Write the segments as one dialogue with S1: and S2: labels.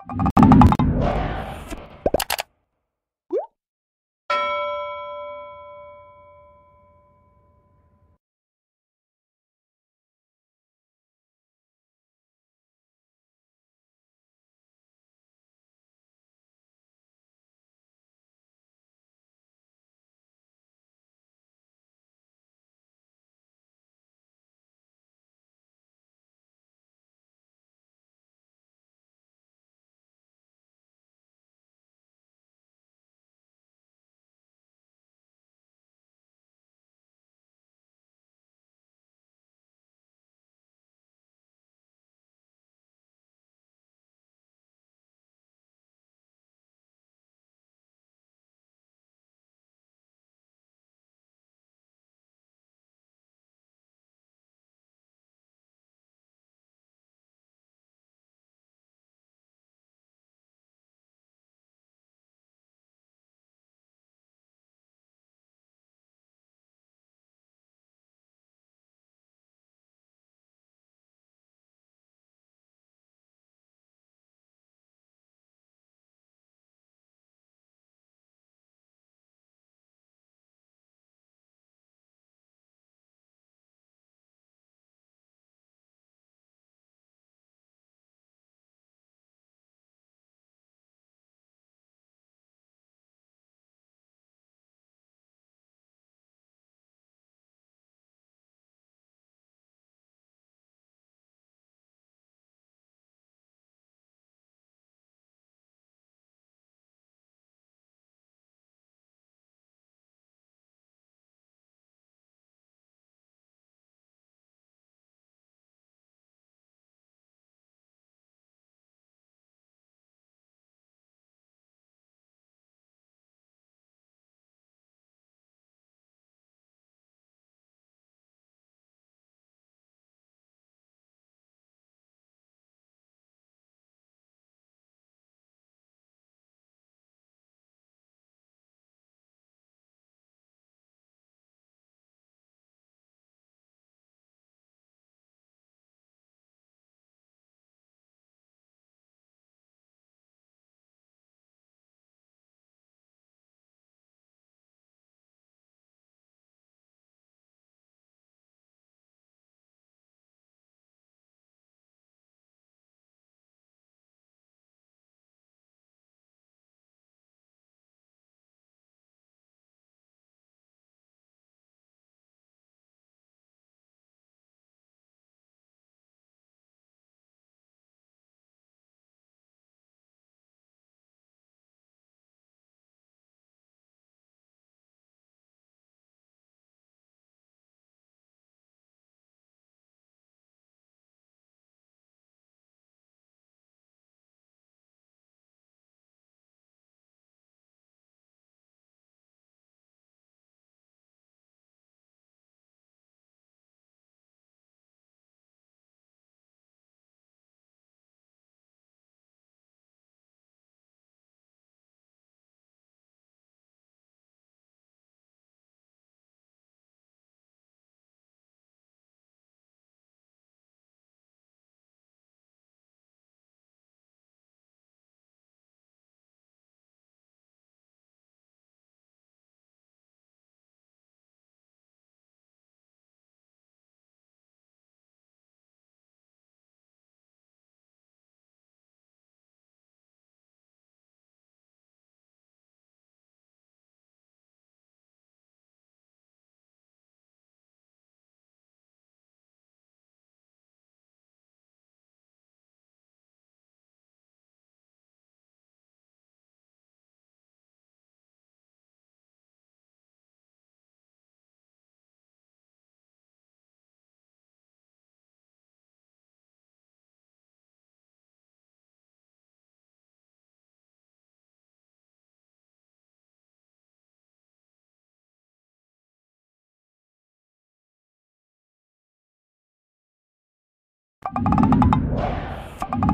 S1: you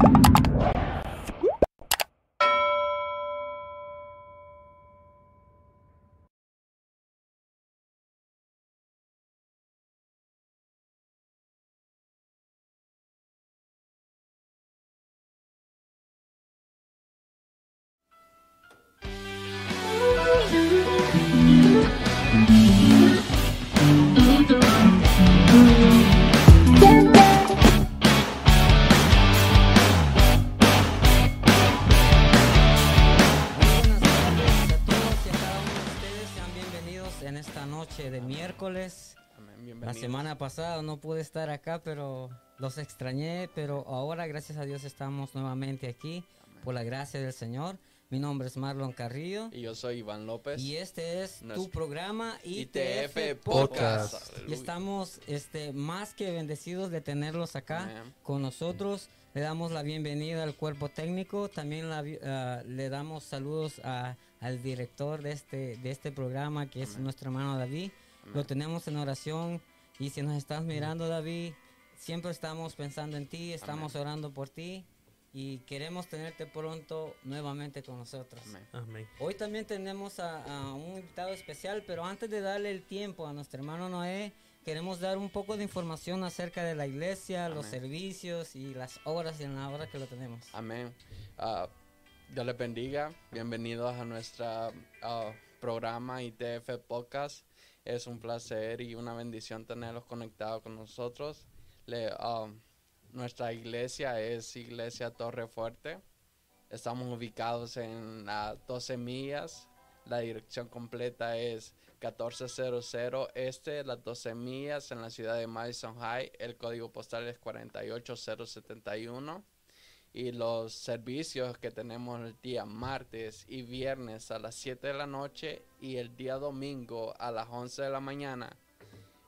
S1: you La semana pasada no pude estar acá, pero los extrañé, pero ahora gracias a Dios estamos nuevamente aquí por la gracia del Señor. Mi nombre es Marlon Carrillo.
S2: Y yo soy Iván López.
S1: Y este es tu programa ITF, Podcast. Y estamos este, más que bendecidos de tenerlos acá con nosotros. Le damos la bienvenida al cuerpo técnico. También ah, le damos saludos al director de este, de este programa, que es nuestro hermano David. Lo tenemos en oración. Y si nos estás mirando, David, siempre estamos pensando en ti, estamos orando por ti y queremos tenerte pronto nuevamente con nosotros. Hoy también tenemos a, un invitado especial, pero antes de darle el tiempo a nuestro hermano Noé, queremos dar un poco de información acerca de la iglesia, los servicios y las obras y en la hora que lo tenemos.
S2: Amén. Uh, Dios les bendiga. Bienvenidos a nuestro ah, programa ITF Podcast. Es un placer y una bendición tenerlos conectados con nosotros. Ah, nuestra iglesia es Iglesia Torre Fuerte. Estamos ubicados en las 12 millas. La dirección completa es 1400 este, las 12 millas en la ciudad de Madison High. El código postal es 48071. Y los servicios que tenemos el día martes y viernes a las 7 de la noche y el día domingo a las 11 de la mañana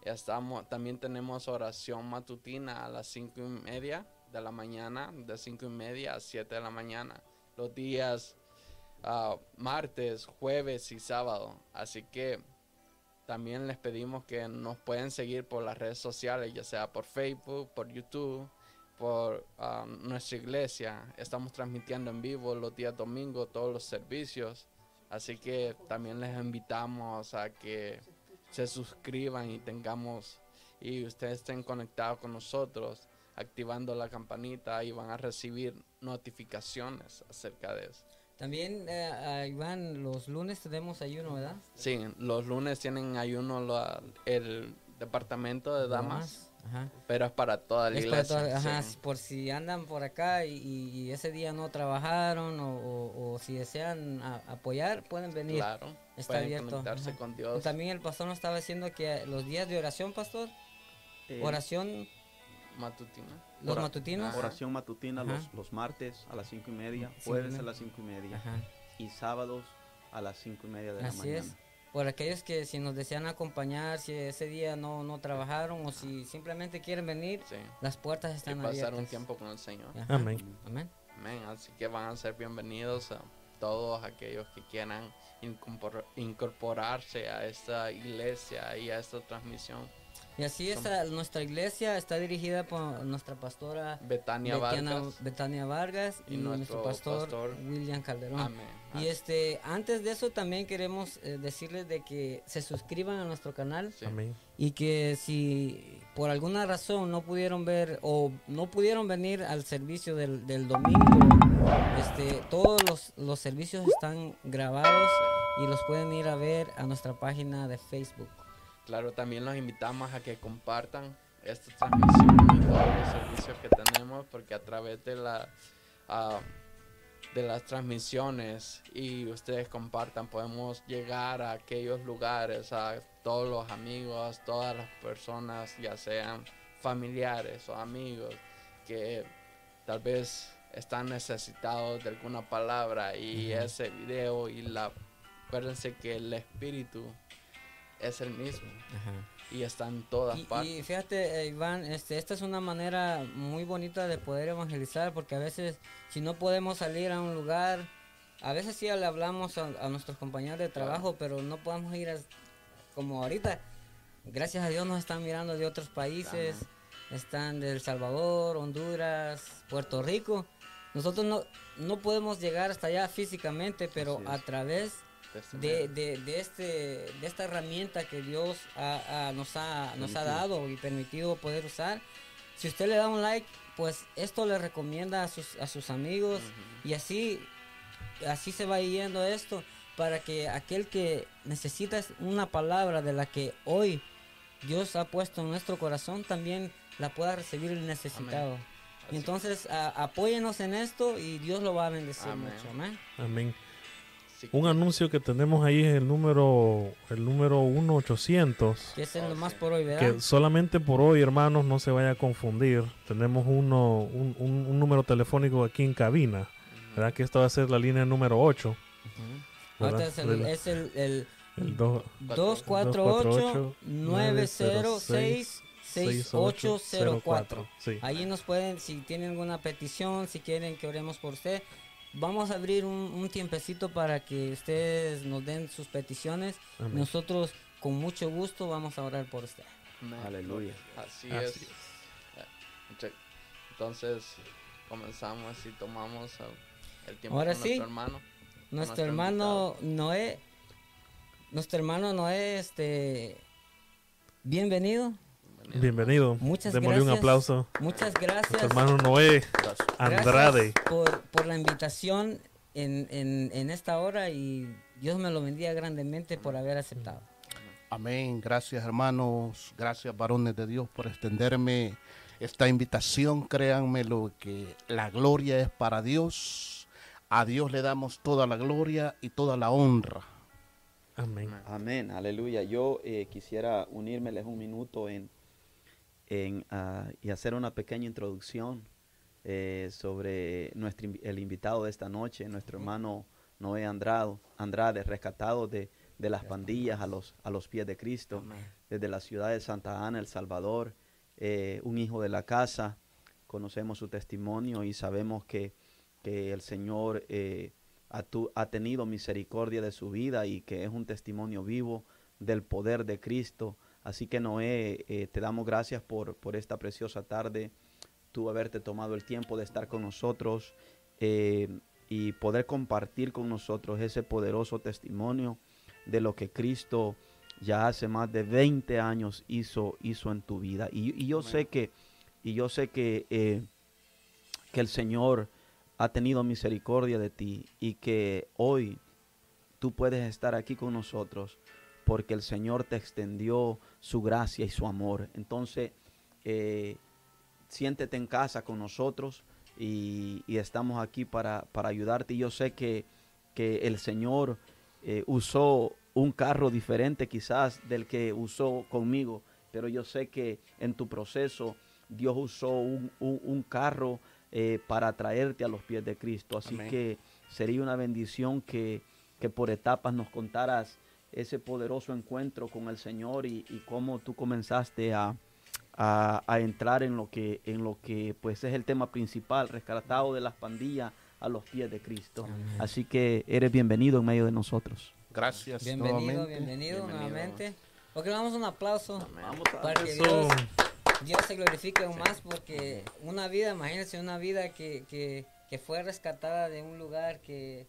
S2: Estamos, también tenemos oración matutina a las cinco y media de la mañana, de cinco y media a 7 de la mañana, los días ah, martes, jueves y sábado. Así que también les pedimos que nos pueden seguir por las redes sociales, ya sea por Facebook, por YouTube, por ah, nuestra iglesia. Estamos transmitiendo en vivo los días domingos todos los servicios. Así que también les invitamos a que se suscriban y tengamos y ustedes estén conectados con nosotros activando la campanita y van a recibir notificaciones acerca de eso.
S1: También, eh, Iván, los lunes tenemos ayuno, ¿verdad?
S2: Sí, los lunes tienen ayuno el departamento de damas. Pero es para toda la iglesia.
S1: por si andan por acá y, ese día no trabajaron o, si desean apoyar, pueden venir.
S2: Claro, está abierto. con Dios.
S1: También el pastor nos estaba diciendo que los días de oración, pastor, eh, oración
S2: matutina.
S1: Los matutinos.
S3: Oración matutina los, los, martes a las cinco y media, jueves a las cinco y media y sábados a las cinco y media de la mañana. Es
S1: por aquellos que si nos desean acompañar, si ese día no, no trabajaron o si simplemente quieren venir, las puertas están y
S2: pasar un tiempo con el Señor.
S1: Amén. Amén.
S2: Amén. Así que van a ser bienvenidos a todos aquellos que quieran incorporarse a esta iglesia y a esta transmisión.
S1: Y así es, nuestra iglesia está dirigida por nuestra pastora
S2: Betania, Vargas,
S1: Betania Vargas y, nuestro pastor, William Calderón.
S2: Amén.
S1: Y este, antes de eso también queremos eh, decirles de que se suscriban a nuestro canal y que si por alguna razón no pudieron ver o no pudieron venir al servicio del, del domingo, este, todos los, los servicios están grabados y los pueden ir a ver a nuestra página de Facebook.
S2: Claro, también los invitamos a que compartan esta transmisión y todos los servicios que tenemos porque a través de la... Uh, de las transmisiones y ustedes compartan, podemos llegar a aquellos lugares, a todos los amigos, todas las personas, ya sean familiares o amigos, que tal vez están necesitados de alguna palabra y ese video y la acuérdense que el espíritu es el mismo y está en todas partes.
S1: Y fíjate, eh, Iván, este, esta es una manera muy bonita de poder evangelizar, porque a veces si no podemos salir a un lugar, a veces sí le hablamos a, nuestros compañeros de trabajo, pero no podemos ir como ahorita. Gracias a Dios nos están mirando de otros países, están de El Salvador, Honduras, Puerto Rico. Nosotros no, no podemos llegar hasta allá físicamente, pero a través de, de, de, este, de esta herramienta que Dios nos, ha, nos ha dado y permitido poder usar. Si usted le da un like, pues esto le recomienda a sus, a sus amigos y así, así se va yendo esto para que aquel que necesita una palabra de la que hoy Dios ha puesto en nuestro corazón también la pueda recibir el necesitado. Y entonces apóyenos en esto y Dios lo va a bendecir mucho. Amén.
S4: Amén. Un anuncio que tenemos ahí es el número el número 1800
S1: que es el más por hoy
S4: ¿verdad? que solamente por hoy hermanos no se vaya a confundir. Tenemos uno un, un, número telefónico aquí en cabina verdad que esta va a ser la línea número 8
S1: es el, es el, el, 248 906 6804 sí. Ahí nos pueden, si tienen alguna petición, si quieren que oremos por usted, vamos a abrir un, tiempecito para que ustedes nos den sus peticiones. Nosotros con mucho gusto vamos a orar por usted.
S3: Aleluya.
S2: Así, es. Eh, entonces comenzamos y tomamos el tiempo
S1: Ahora con nuestro hermano. Nuestro, hermano Noé. Nuestro hermano Noé, este. Bienvenido.
S4: Bienvenido.
S1: Muchas
S4: Démosle un aplauso.
S1: Muchas gracias.
S4: hermano Noé Andrade.
S1: Por, por, la invitación en, en, en, esta hora y Dios me lo bendiga grandemente por haber aceptado.
S5: Amén. Gracias, hermanos. Gracias, varones de Dios, por extenderme esta invitación. Créanme lo que la gloria es para Dios. A Dios le damos toda la gloria y toda la honra.
S3: Amén. Amén. Aleluya. Yo eh, quisiera unírmeles un minuto en Ah, y hacer una pequeña introducción eh, sobre nuestro, el invitado de esta noche, nuestro hermano Noé Andrade, Andrade rescatado de, las pandillas a los, a los pies de Cristo, desde la ciudad de Santa Ana, El Salvador, eh, un hijo de la casa. Conocemos su testimonio y sabemos que, el Señor eh, ha, ha tenido misericordia de su vida y que es un testimonio vivo del poder de Cristo Así que Noé, eh, te damos gracias por, por, esta preciosa tarde, tú haberte tomado el tiempo de estar con nosotros eh, y poder compartir con nosotros ese poderoso testimonio de lo que Cristo ya hace más de 20 años hizo, hizo en tu vida. Y, yo sé que, y yo sé que, eh, que el Señor ha tenido misericordia de ti y que hoy tú puedes estar aquí con nosotros porque el Señor te extendió su gracia y su amor. Entonces, eh, siéntete en casa con nosotros y, estamos aquí para, ayudarte. Y yo sé que, el Señor eh, usó un carro diferente quizás del que usó conmigo, pero yo sé que en tu proceso Dios usó un, carro eh, para traerte a los pies de Cristo. Así que sería una bendición que, que por etapas nos contaras ese poderoso encuentro con el Señor y, cómo tú comenzaste a, entrar en lo que en lo que pues es el tema principal, rescatado de las pandillas a los pies de Cristo. Así que eres bienvenido en medio de nosotros.
S5: Gracias.
S1: Bienvenido, bienvenido, nuevamente. Ok, vamos un aplauso para que Dios, se glorifique aún más porque una vida, imagínense una vida que, que, que fue rescatada de un lugar que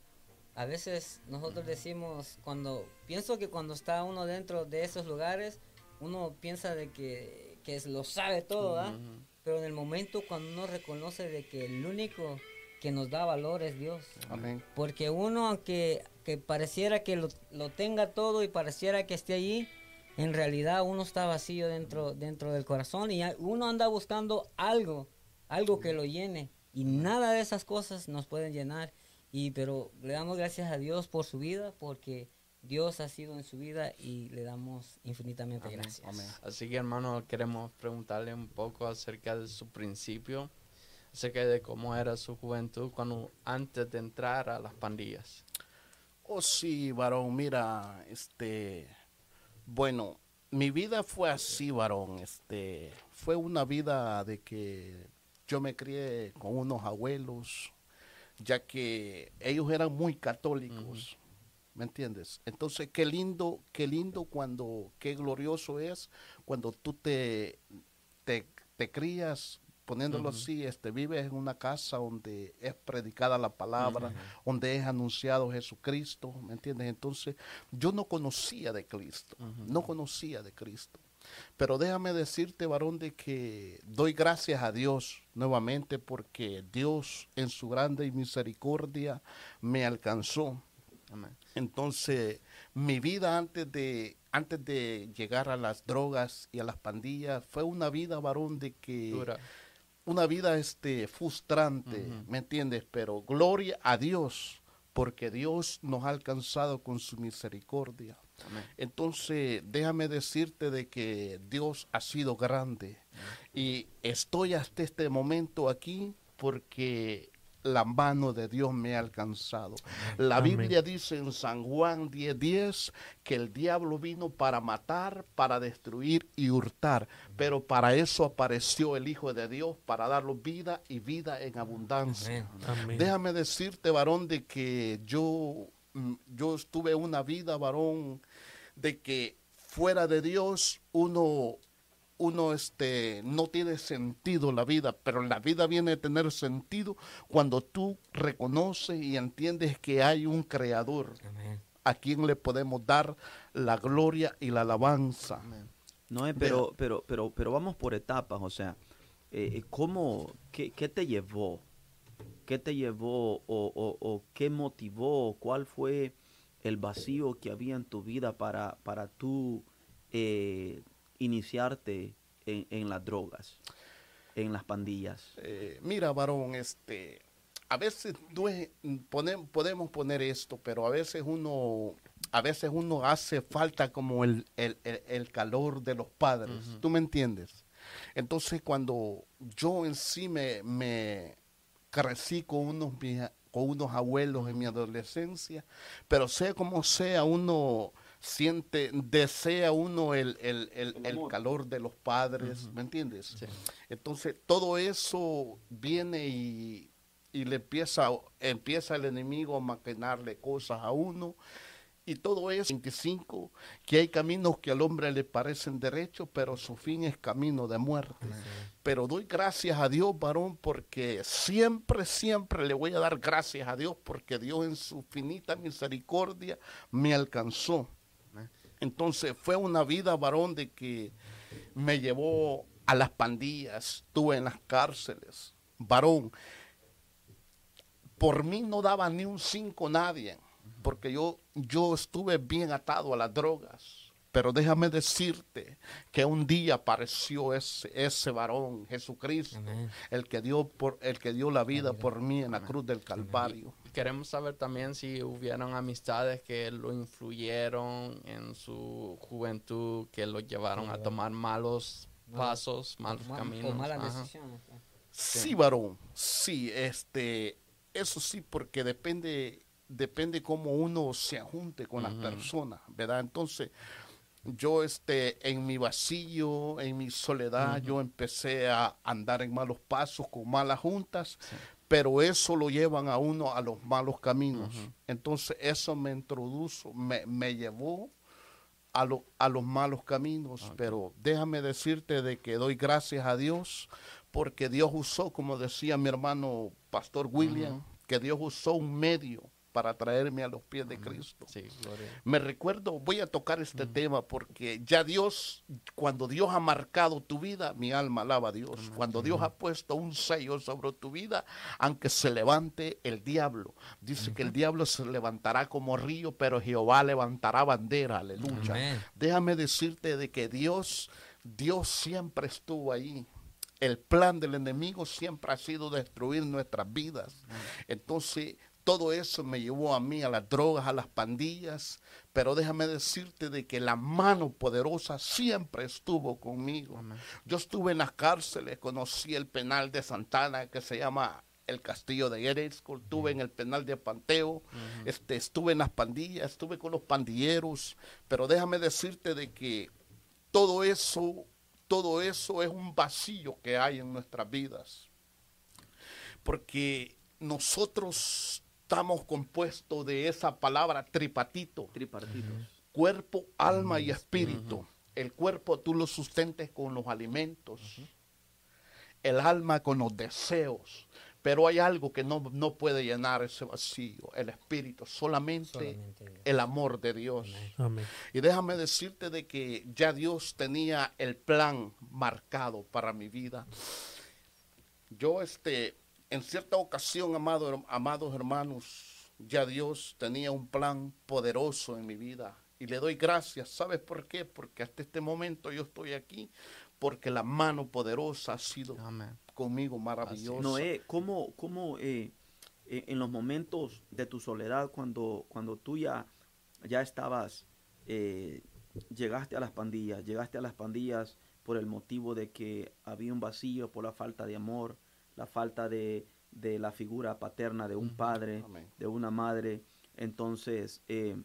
S1: a veces nosotros decimos, cuando pienso que cuando está uno dentro de esos lugares, uno piensa de que, que lo sabe todo, ¿ah? Pero en el momento cuando uno reconoce de que el único que nos da valor es Dios. Porque uno, aunque que pareciera que lo, lo, tenga todo y pareciera que esté allí, en realidad uno está vacío dentro, dentro del corazón y uno anda buscando algo, algo que lo llene. Y nada de esas cosas nos pueden llenar. Y pero le damos gracias a Dios por su vida, porque Dios ha sido en su vida y le damos infinitamente gracias.
S2: Así que hermano, queremos preguntarle un poco acerca de su principio, acerca de cómo era su juventud cuando antes de entrar a las pandillas.
S5: Oh sí, varón, mira, este, bueno, mi vida fue así, varón, este, fue una vida de que yo me crié con unos abuelos, ya que ellos eran muy católicos. ¿Me entiendes? Entonces, qué lindo, qué lindo cuando, qué glorioso es cuando tú te, te, crías, poniéndolo así, este, vives en una casa donde es predicada la palabra, donde es anunciado Jesucristo, ¿me entiendes? Entonces, yo no conocía de Cristo, no conocía de Cristo. Pero déjame decirte, varón, de que doy gracias a Dios nuevamente porque Dios en su grande misericordia me alcanzó. Entonces, mi vida antes de, antes de llegar a las drogas y a las pandillas fue una vida, varón, de que... Una vida este, frustrante, ¿me entiendes? Pero gloria a Dios porque Dios nos ha alcanzado con su misericordia. Entonces, déjame decirte de que Dios ha sido grande. Y estoy hasta este momento aquí porque la mano de Dios me ha alcanzado. La Biblia dice en San Juan 10:10 que el diablo vino para matar, para destruir y hurtar, pero para eso apareció el Hijo de Dios, para darnos vida y vida en abundancia. Déjame decirte, varón, de que yo, mm, yo estuve una vida, varón, de que fuera de Dios uno uno este, no tiene sentido la vida, pero la vida viene a tener sentido cuando tú reconoces y entiendes que hay un creador a quien le podemos dar la gloria y la alabanza.
S3: No, pero, pero, pero, pero vamos por etapas, o sea, eh, eh, ¿cómo, qué, te llevó? ¿Qué te llevó o, o, qué motivó? ¿Cuál fue el vacío que había en tu vida para, para tú eh, iniciarte en, las drogas, en las pandillas?
S5: Eh, mira, varón, este, a veces podemos poner esto, pero a veces uno, a veces uno hace falta como el, calor de los padres. ¿Tú me entiendes? Entonces, cuando yo en sí me, me crecí con unos, con unos abuelos en mi adolescencia, pero sea como sea, uno siente, desea uno el, calor de los padres, ¿me entiendes? Entonces todo eso viene y, le empieza, empieza el enemigo a maquinarle cosas a uno. Y todo eso, 25, que hay caminos que al hombre le parecen derechos, pero su fin es camino de muerte. Pero doy gracias a Dios, varón, porque siempre, siempre le voy a dar gracias a Dios, porque Dios en su finita misericordia me alcanzó. Entonces fue una vida, varón, de que me llevó a las pandillas, estuve en las cárceles, varón. Por mí no daba ni un cinco nadie, porque yo, yo estuve bien atado a las drogas. Pero déjame decirte que un día apareció ese, ese varón, Jesucristo, el que, dio por, el que dio la vida por mí en la cruz del Calvario.
S2: Queremos saber también si hubieron amistades que lo influyeron en su juventud, que lo llevaron a tomar malos pasos, malos caminos.
S5: Sí, varón, sí, este, eso sí, porque depende, depende cómo uno se ajunte con las personas, ¿verdad? Entonces, yo este, en mi vacío, en mi soledad, yo empecé a andar en malos pasos, con malas juntas, pero eso lo llevan a uno a los malos caminos. Entonces eso me introdujo, me, me llevó a, lo, a, los malos caminos, pero déjame decirte de que doy gracias a Dios porque Dios usó, como decía mi hermano Pastor William, que Dios usó un medio para traerme a los pies de Cristo. Me recuerdo, voy a tocar este tema porque ya Dios, cuando Dios ha marcado tu vida, mi alma alaba a Dios. Cuando Dios ha puesto un sello sobre tu vida, aunque se levante el diablo, dice que el diablo se levantará como río, pero Jehová levantará bandera, aleluya. Déjame decirte de que Dios, Dios siempre estuvo ahí. El plan del enemigo siempre ha sido destruir nuestras vidas. Entonces, todo eso me llevó a mí, a las drogas, a las pandillas, pero déjame decirte de que la mano poderosa siempre estuvo conmigo. Yo estuve en las cárceles, conocí el penal de Santana que se llama el castillo de Eresco, estuve en el penal de Panteo, este, estuve en las pandillas, estuve con los pandilleros, pero déjame decirte de que todo eso, todo eso es un vacío que hay en nuestras vidas. Porque nosotros estamos compuestos de esa palabra tripatito.
S3: Tripartito.
S5: Cuerpo, alma y espíritu. El cuerpo tú lo sustentes con los alimentos. El alma con los deseos. Pero hay algo que no, puede llenar ese vacío, el espíritu, solamente, el amor de Dios. Y déjame decirte de que ya Dios tenía el plan marcado para mi vida. Yo este en cierta ocasión, amado, amados hermanos, ya Dios tenía un plan poderoso en mi vida. Y le doy gracias. ¿Sabes por qué? Porque hasta este momento yo estoy aquí. Porque la mano poderosa ha sido conmigo maravillosa.
S3: Noé, ¿cómo, cómo eh, eh, en los momentos de tu soledad, cuando, cuando tú ya, ya estabas, eh, llegaste a las pandillas, llegaste a las pandillas por el motivo de que había un vacío, por la falta de amor, la falta de, de la figura paterna de un padre, de una madre. Entonces, eh,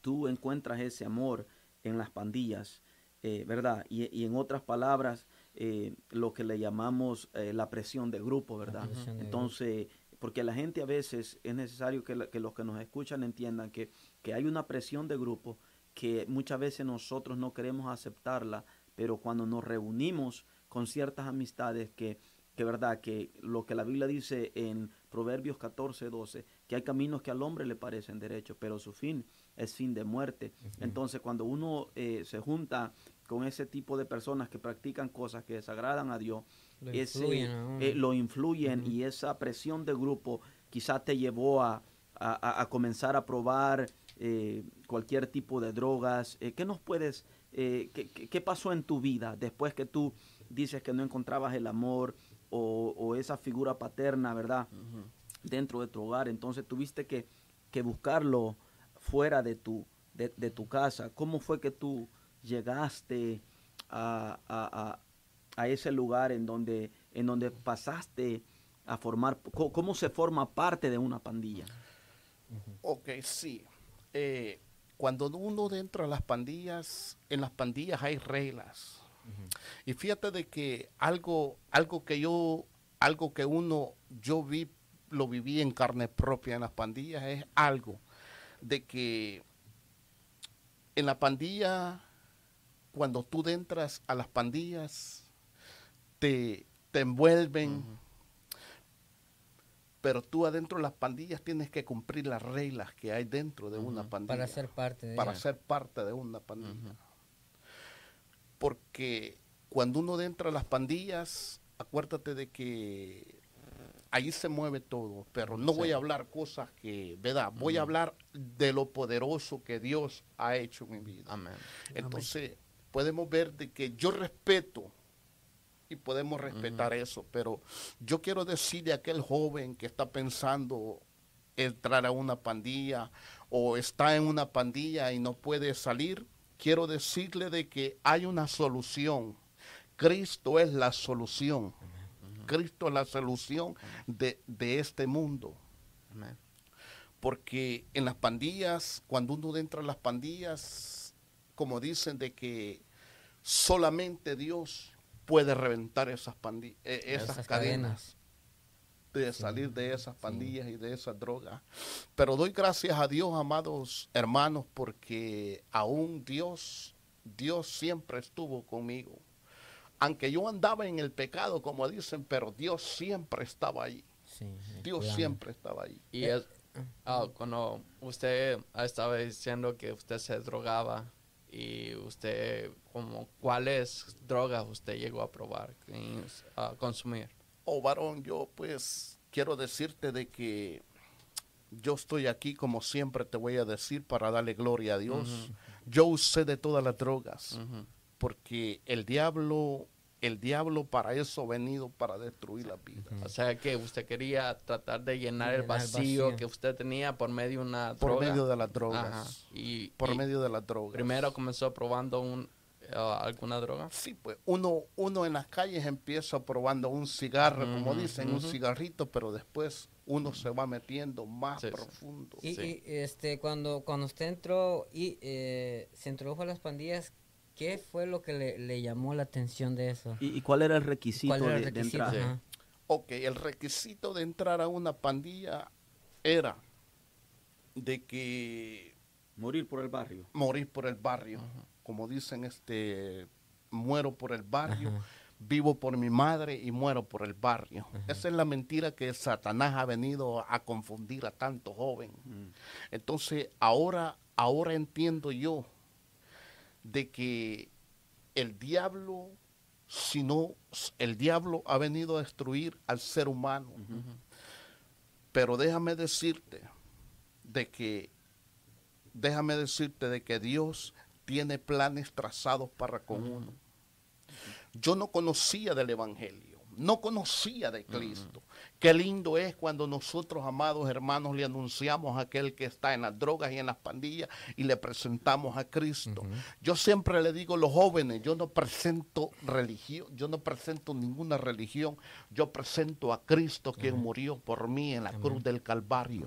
S3: tú encuentras ese amor en las pandillas, eh, ¿verdad? Y, en otras palabras, eh, lo que le llamamos la presión de grupo, ¿verdad? Entonces, porque la gente a veces es necesario que, que los que nos escuchan entiendan que, que hay una presión de grupo que muchas veces nosotros no queremos aceptarla, pero cuando nos reunimos con ciertas amistades que que verdad que lo que la Biblia dice en Proverbios 14, 12, que hay caminos que al hombre le parecen derechos, pero su fin es fin de muerte. Entonces, cuando uno eh, se junta con ese tipo de personas que practican cosas que desagradan a Dios, lo influyen, eh, lo influyen y esa presión de grupo quizás te llevó a, a, comenzar a probar eh, cualquier tipo de drogas. ¿Qué nos puedes, qué, qué pasó en tu vida después que tú dices que no encontrabas el amor? O, esa figura paterna, ¿verdad? Dentro de tu hogar. Entonces tuviste que, buscarlo fuera de tu, de, tu casa. ¿Cómo fue que tú llegaste a, ese lugar en donde, en donde pasaste a formar, cómo, se forma parte de una pandilla?
S5: Ok, sí. Eh, cuando uno entra a las pandillas, en las pandillas hay reglas y fíjate de que algo, algo que yo, algo que uno, yo vi, lo viví en carne propia en las pandillas, es algo de que en la pandilla, cuando tú entras a las pandillas, te, te envuelven, pero tú adentro de las pandillas tienes que cumplir las reglas que hay dentro de una pandilla.
S1: Para ser parte de
S5: Para ser parte de una pandilla porque cuando uno entra a las pandillas, acuérdate de que ahí se mueve todo, pero no voy a hablar cosas que, ¿verdad? Voy a hablar de lo poderoso que Dios ha hecho en mi vida. Amén. Entonces, podemos ver de que yo respeto y podemos respetar eso, pero yo quiero decirle a aquel joven que está pensando entrar a una pandilla o está en una pandilla y no puede salir, quiero decirle de que hay una solución. Cristo es la solución. Cristo es la solución de, este mundo. Porque en las pandillas, cuando uno entra a las pandillas, como dicen de que solamente Dios puede reventar esas, pandillas, eh, esas, cadenas de salir de esas pandillas y de esas drogas. Pero doy gracias a Dios, amados hermanos, porque aún Dios, Dios siempre estuvo conmigo. Aunque yo andaba en el pecado, como dicen, pero Dios siempre estaba ahí. Dios siempre estaba ahí.
S2: Y es, ah, cuando usted estaba diciendo que usted se drogaba y usted, como, ¿cuáles drogas usted llegó a probar, a consumir?
S5: Oh varón, yo pues quiero decirte de que yo estoy aquí como siempre te voy a decir para darle gloria a Dios. Yo usé de todas las drogas porque el diablo el diablo para eso ha venido para destruir la vida.
S2: O sea que usted quería tratar de llenar, el, vacío que usted tenía por medio de una
S5: droga. Por medio de las drogas. Y, por medio de las drogas.
S2: Primero comenzó probando un, alguna droga?
S5: Sí, pues uno, uno en las calles empieza probando un cigarro, como dicen, un cigarrito, pero después uno se va metiendo más profundo.
S1: Y, este, cuando, cuando usted entró y eh, se introdujo a las pandillas, ¿qué fue lo que le, llamó la atención de eso?
S3: ¿Y, cuál era el requisito, de, entrar?
S5: Ok, el requisito de entrar a una pandilla era de que...
S3: Morir por el barrio.
S5: Morir por el barrio como dicen, este, muero por el barrio, vivo por mi madre y muero por el barrio. Esa es la mentira que Satanás ha venido a confundir a tanto joven. Entonces, ahora, ahora entiendo yo de que el diablo, si no, el diablo ha venido a destruir al ser humano. Pero déjame decirte de que, déjame decirte de que Dios tiene planes trazados para con uno. Yo no conocía del Evangelio. No conocía de Cristo. Qué lindo es cuando nosotros, amados hermanos, le anunciamos a aquel que está en las drogas y en las pandillas y le presentamos a Cristo. Yo siempre le digo a los jóvenes, yo no presento religión, yo no presento ninguna religión, yo presento a Cristo quien murió por mí en la cruz del Calvario,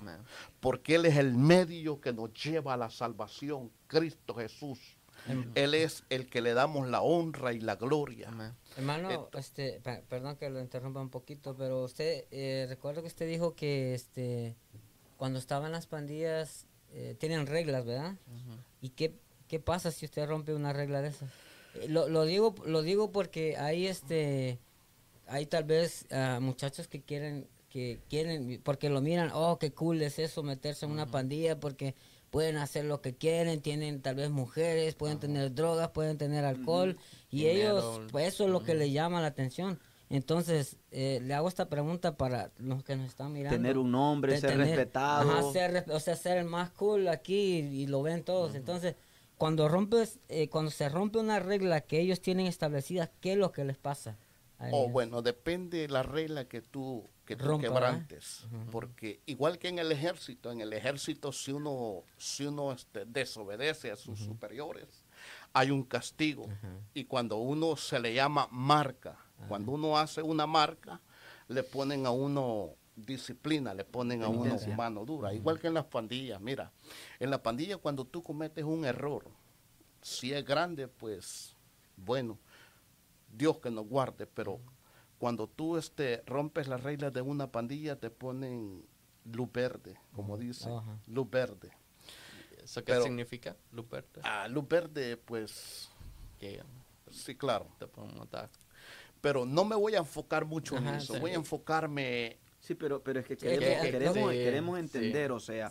S5: porque Él es el medio que nos lleva a la salvación, Cristo Jesús. Él es el que le damos la honra y la gloria.
S1: Hermano, este, perdón que lo interrumpa un poquito, pero usted, eh, recuerdo que usted dijo que este, cuando estaban las pandillas, eh, tienen reglas, ¿verdad? ¿Y qué, qué pasa si usted rompe una regla de esas? Eh, lo, lo, digo, lo digo porque hay este, hay tal vez uh, muchachos que quieren, que quieren, porque lo miran, oh, qué cool es eso, meterse en una pandilla, porque pueden hacer lo que quieren, tienen tal vez mujeres, pueden tener drogas, pueden tener alcohol y ellos, pues eso es lo que les llama la atención. Entonces, eh, le hago esta pregunta para los que nos están mirando.
S3: Tener un nombre, ser respetado.
S1: o sea, ser el más cool aquí y, lo ven todos. Entonces, cuando rompes, eh, cuando se rompe una regla que ellos tienen establecida, ¿qué es lo que les pasa?
S5: O bueno, depende de la regla que tú, que tú quebrantes. Porque igual que en el ejército, en el ejército si uno, si uno este, desobedece a sus superiores, hay un castigo. Y cuando uno se le llama marca, cuando uno hace una marca, le ponen a uno disciplina, le ponen a uno mano dura. Igual que en las pandillas, mira, en la pandilla cuando tú cometes un error, si es grande, pues bueno, Dios que nos guarde, pero cuando tú este, rompes las reglas de una pandilla, te ponen luz verde, como dice, luz verde.
S2: ¿Eso qué significa, luz verde?
S5: Ah, luz verde, pues... sí, claro. Te pueden matar. Pero no me voy a enfocar mucho en eso, voy a enfocarme...
S3: Sí, pero, pero es que queremos, queremos, entender, o sea,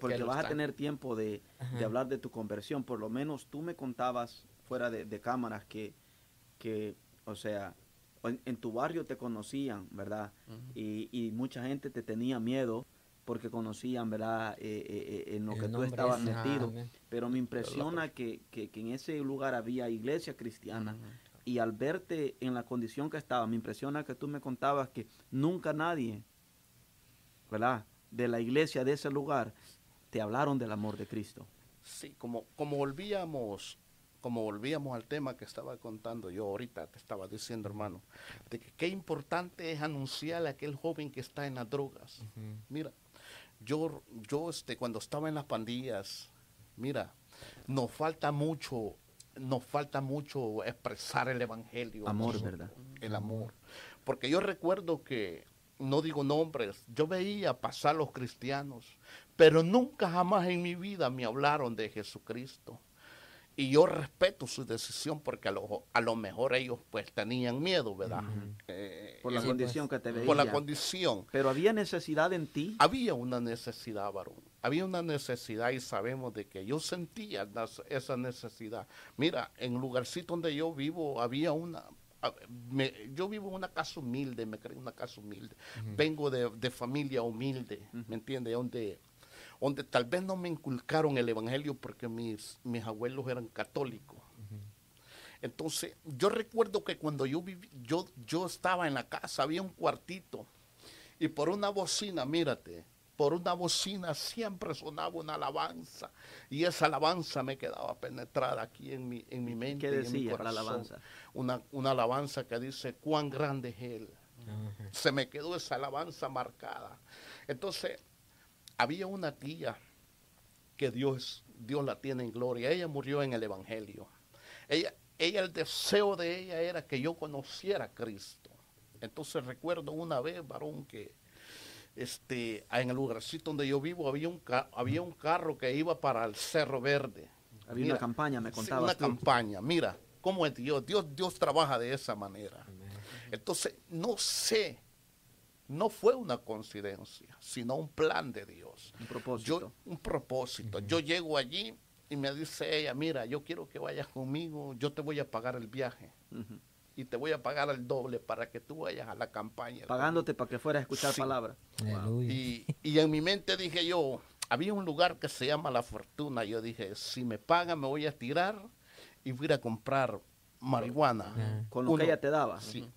S3: porque vas a tener tiempo de, de, hablar de tu conversión. Por lo menos tú me contabas fuera de, de cámaras que que, o sea, en, tu barrio te conocían, ¿verdad? y, mucha gente te tenía miedo porque conocían, ¿verdad? Eh, eh, eh, en lo que tú estabas metido. Pero me impresiona que, en ese lugar había iglesia cristiana. Y al verte en la condición que estaba, me impresiona que tú me contabas que nunca nadie, ¿verdad? De la iglesia de ese lugar, te hablaron del amor de Cristo.
S5: Sí, como, como volvíamos como volvíamos al tema que estaba contando yo ahorita, te estaba diciendo, hermano, de que qué importante es anunciarle a aquel joven que está en las drogas. Mira, yo, yo este, cuando estaba en las pandillas, mira, nos falta mucho, nos falta mucho expresar el evangelio.
S3: Amor, ¿verdad?
S5: El amor. Porque yo recuerdo que, no digo nombres, yo veía pasar los cristianos, pero nunca jamás en mi vida me hablaron de Jesucristo. Y yo respeto su decisión porque a lo, a lo mejor ellos pues tenían miedo, ¿verdad?
S3: Eh, por la condición que te veía.
S5: Por la condición.
S3: Pero había necesidad en ti.
S5: Había una necesidad, varón. Había una necesidad y sabemos de que yo sentía esa necesidad. Mira, en el lugarcito donde yo vivo había una... yo vivo en una casa humilde, me creo una casa humilde. Vengo de, de, familia humilde, ¿me entiendes? Donde donde tal vez no me inculcaron el Evangelio porque mis, mis abuelos eran católicos. Entonces, yo recuerdo que cuando yo, viví, yo, yo estaba en la casa, había un cuartito, y por una bocina, mírate, por una bocina siempre sonaba una alabanza, y esa alabanza me quedaba penetrada aquí en mi, en mi mente.
S3: ¿Qué decía la alabanza?
S5: Una, una alabanza que dice, cuán grande es Él. Se me quedó esa alabanza marcada. Entonces, había una tía que Dios, Dios la tiene en gloria. Ella murió en el Evangelio. Ella, ella, el deseo de ella era que yo conociera a Cristo. Entonces recuerdo una vez, varón, que este, en el lugarcito donde yo vivo había un, había un carro que iba para el Cerro Verde.
S3: Había una campaña, me contabas.
S5: una campaña. Mira, cómo es Dios. Dios. Dios trabaja de esa manera. Entonces, no sé no fue una coincidencia, sino un plan de Dios.
S3: Un propósito.
S5: Yo, un propósito. Yo llego allí y me dice ella, mira, yo quiero que vayas conmigo, yo te voy a pagar el viaje. Y te voy a pagar el doble para que tú vayas a la campaña.
S3: Pagándote para que fueras a escuchar palabras.
S5: Y, y en mi mente dije yo, había un lugar que se llama La Fortuna. Yo dije, si me pagan me voy a tirar y voy a comprar marihuana.
S3: Con lo que ella te daba.
S5: Sí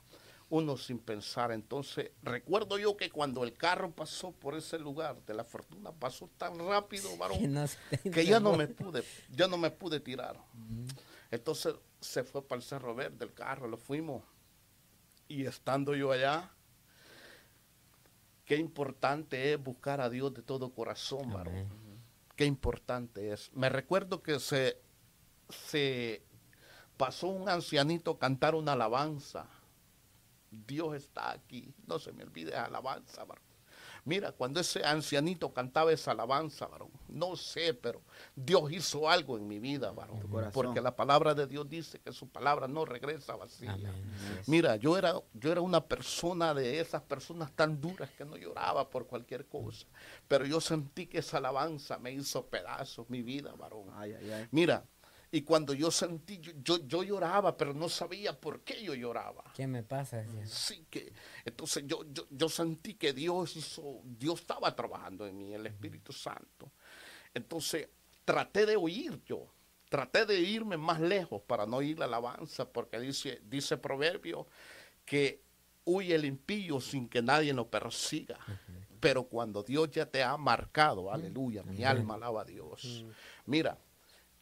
S5: uno sin pensar. Entonces, recuerdo yo que cuando el carro pasó por ese lugar de la fortuna, pasó tan rápido, varón, que ya no me pude, ya no me pude tirar. Entonces se fue para el Cerro Verde el carro, lo fuimos. Y estando yo allá, qué importante es buscar a Dios de todo corazón, varón. Qué importante es. Me recuerdo que se, se pasó un ancianito a cantar una alabanza Dios está aquí. No se me olvide alabanza, varón. Mira, cuando ese ancianito cantaba esa alabanza, varón, no sé, pero Dios hizo algo en mi vida, varón. Porque la palabra de Dios dice que su palabra no regresa vacía. Mira, yo era, yo era una persona de esas personas tan duras que no lloraba por cualquier cosa. Pero yo sentí que esa alabanza me hizo pedazos mi vida, varón. Mira, y cuando yo sentí, yo, yo, lloraba, pero no sabía por qué yo lloraba.
S1: ¿Qué me pasa?
S5: Sí, que entonces yo, yo, yo sentí que Dios hizo, Dios estaba trabajando en mí, el Espíritu Santo. Entonces traté de oír yo, traté de irme más lejos para no oír la alabanza, porque dice, dice Proverbio que huye el impío sin que nadie lo persiga. Pero cuando Dios ya te ha marcado, aleluya, mi alma alaba a Dios. Mira,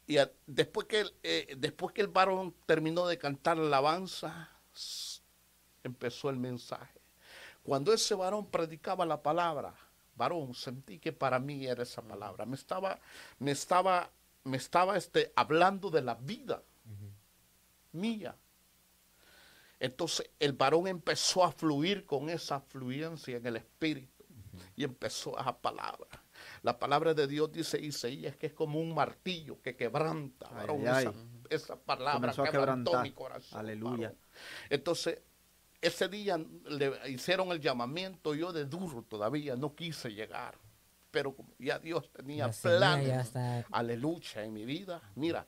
S5: y después, que el, eh, después que el varón terminó de cantar la alabanza, empezó el mensaje. Cuando ese varón predicaba la palabra, varón, sentí que para mí era esa palabra. Me estaba, me estaba, me estaba este, hablando de la vida mía. Entonces el varón empezó a fluir con esa fluencia en el espíritu y empezó a palabra. La palabra de Dios dice Isaías que es como un martillo que quebranta. Esa, palabra quebrantó mi corazón.
S3: Aleluya.
S5: Entonces, ese día le hicieron el llamamiento, yo de duro todavía no quise llegar. Pero ya Dios tenía planes, aleluya, en mi vida. Mira,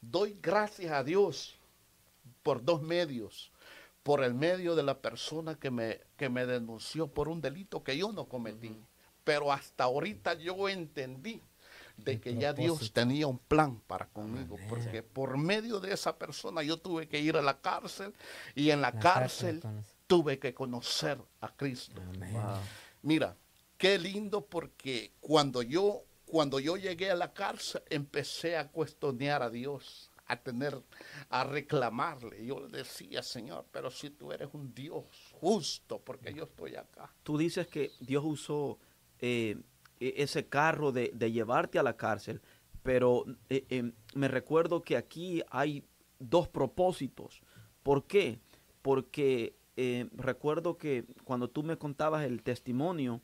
S5: doy gracias a Dios por dos medios. Por el medio de la persona que me, que me denunció por un delito que yo no cometí. Pero hasta ahorita yo entendí de que ya Dios tenía un plan para conmigo, porque por medio de esa persona yo tuve que ir a la cárcel y en la, cárcel, tuve que conocer a Cristo. Mira, qué lindo porque cuando yo cuando yo llegué a la cárcel empecé a cuestionar a Dios, a tener a reclamarle. Yo le decía, "Señor, pero si tú eres un Dios justo, porque yo estoy acá."
S3: Tú dices que Dios usó eh, e, ese carro de, llevarte a la cárcel, pero eh, em, me recuerdo que aquí hay dos propósitos. ¿Por qué? Porque eh, recuerdo que cuando tú me contabas el testimonio,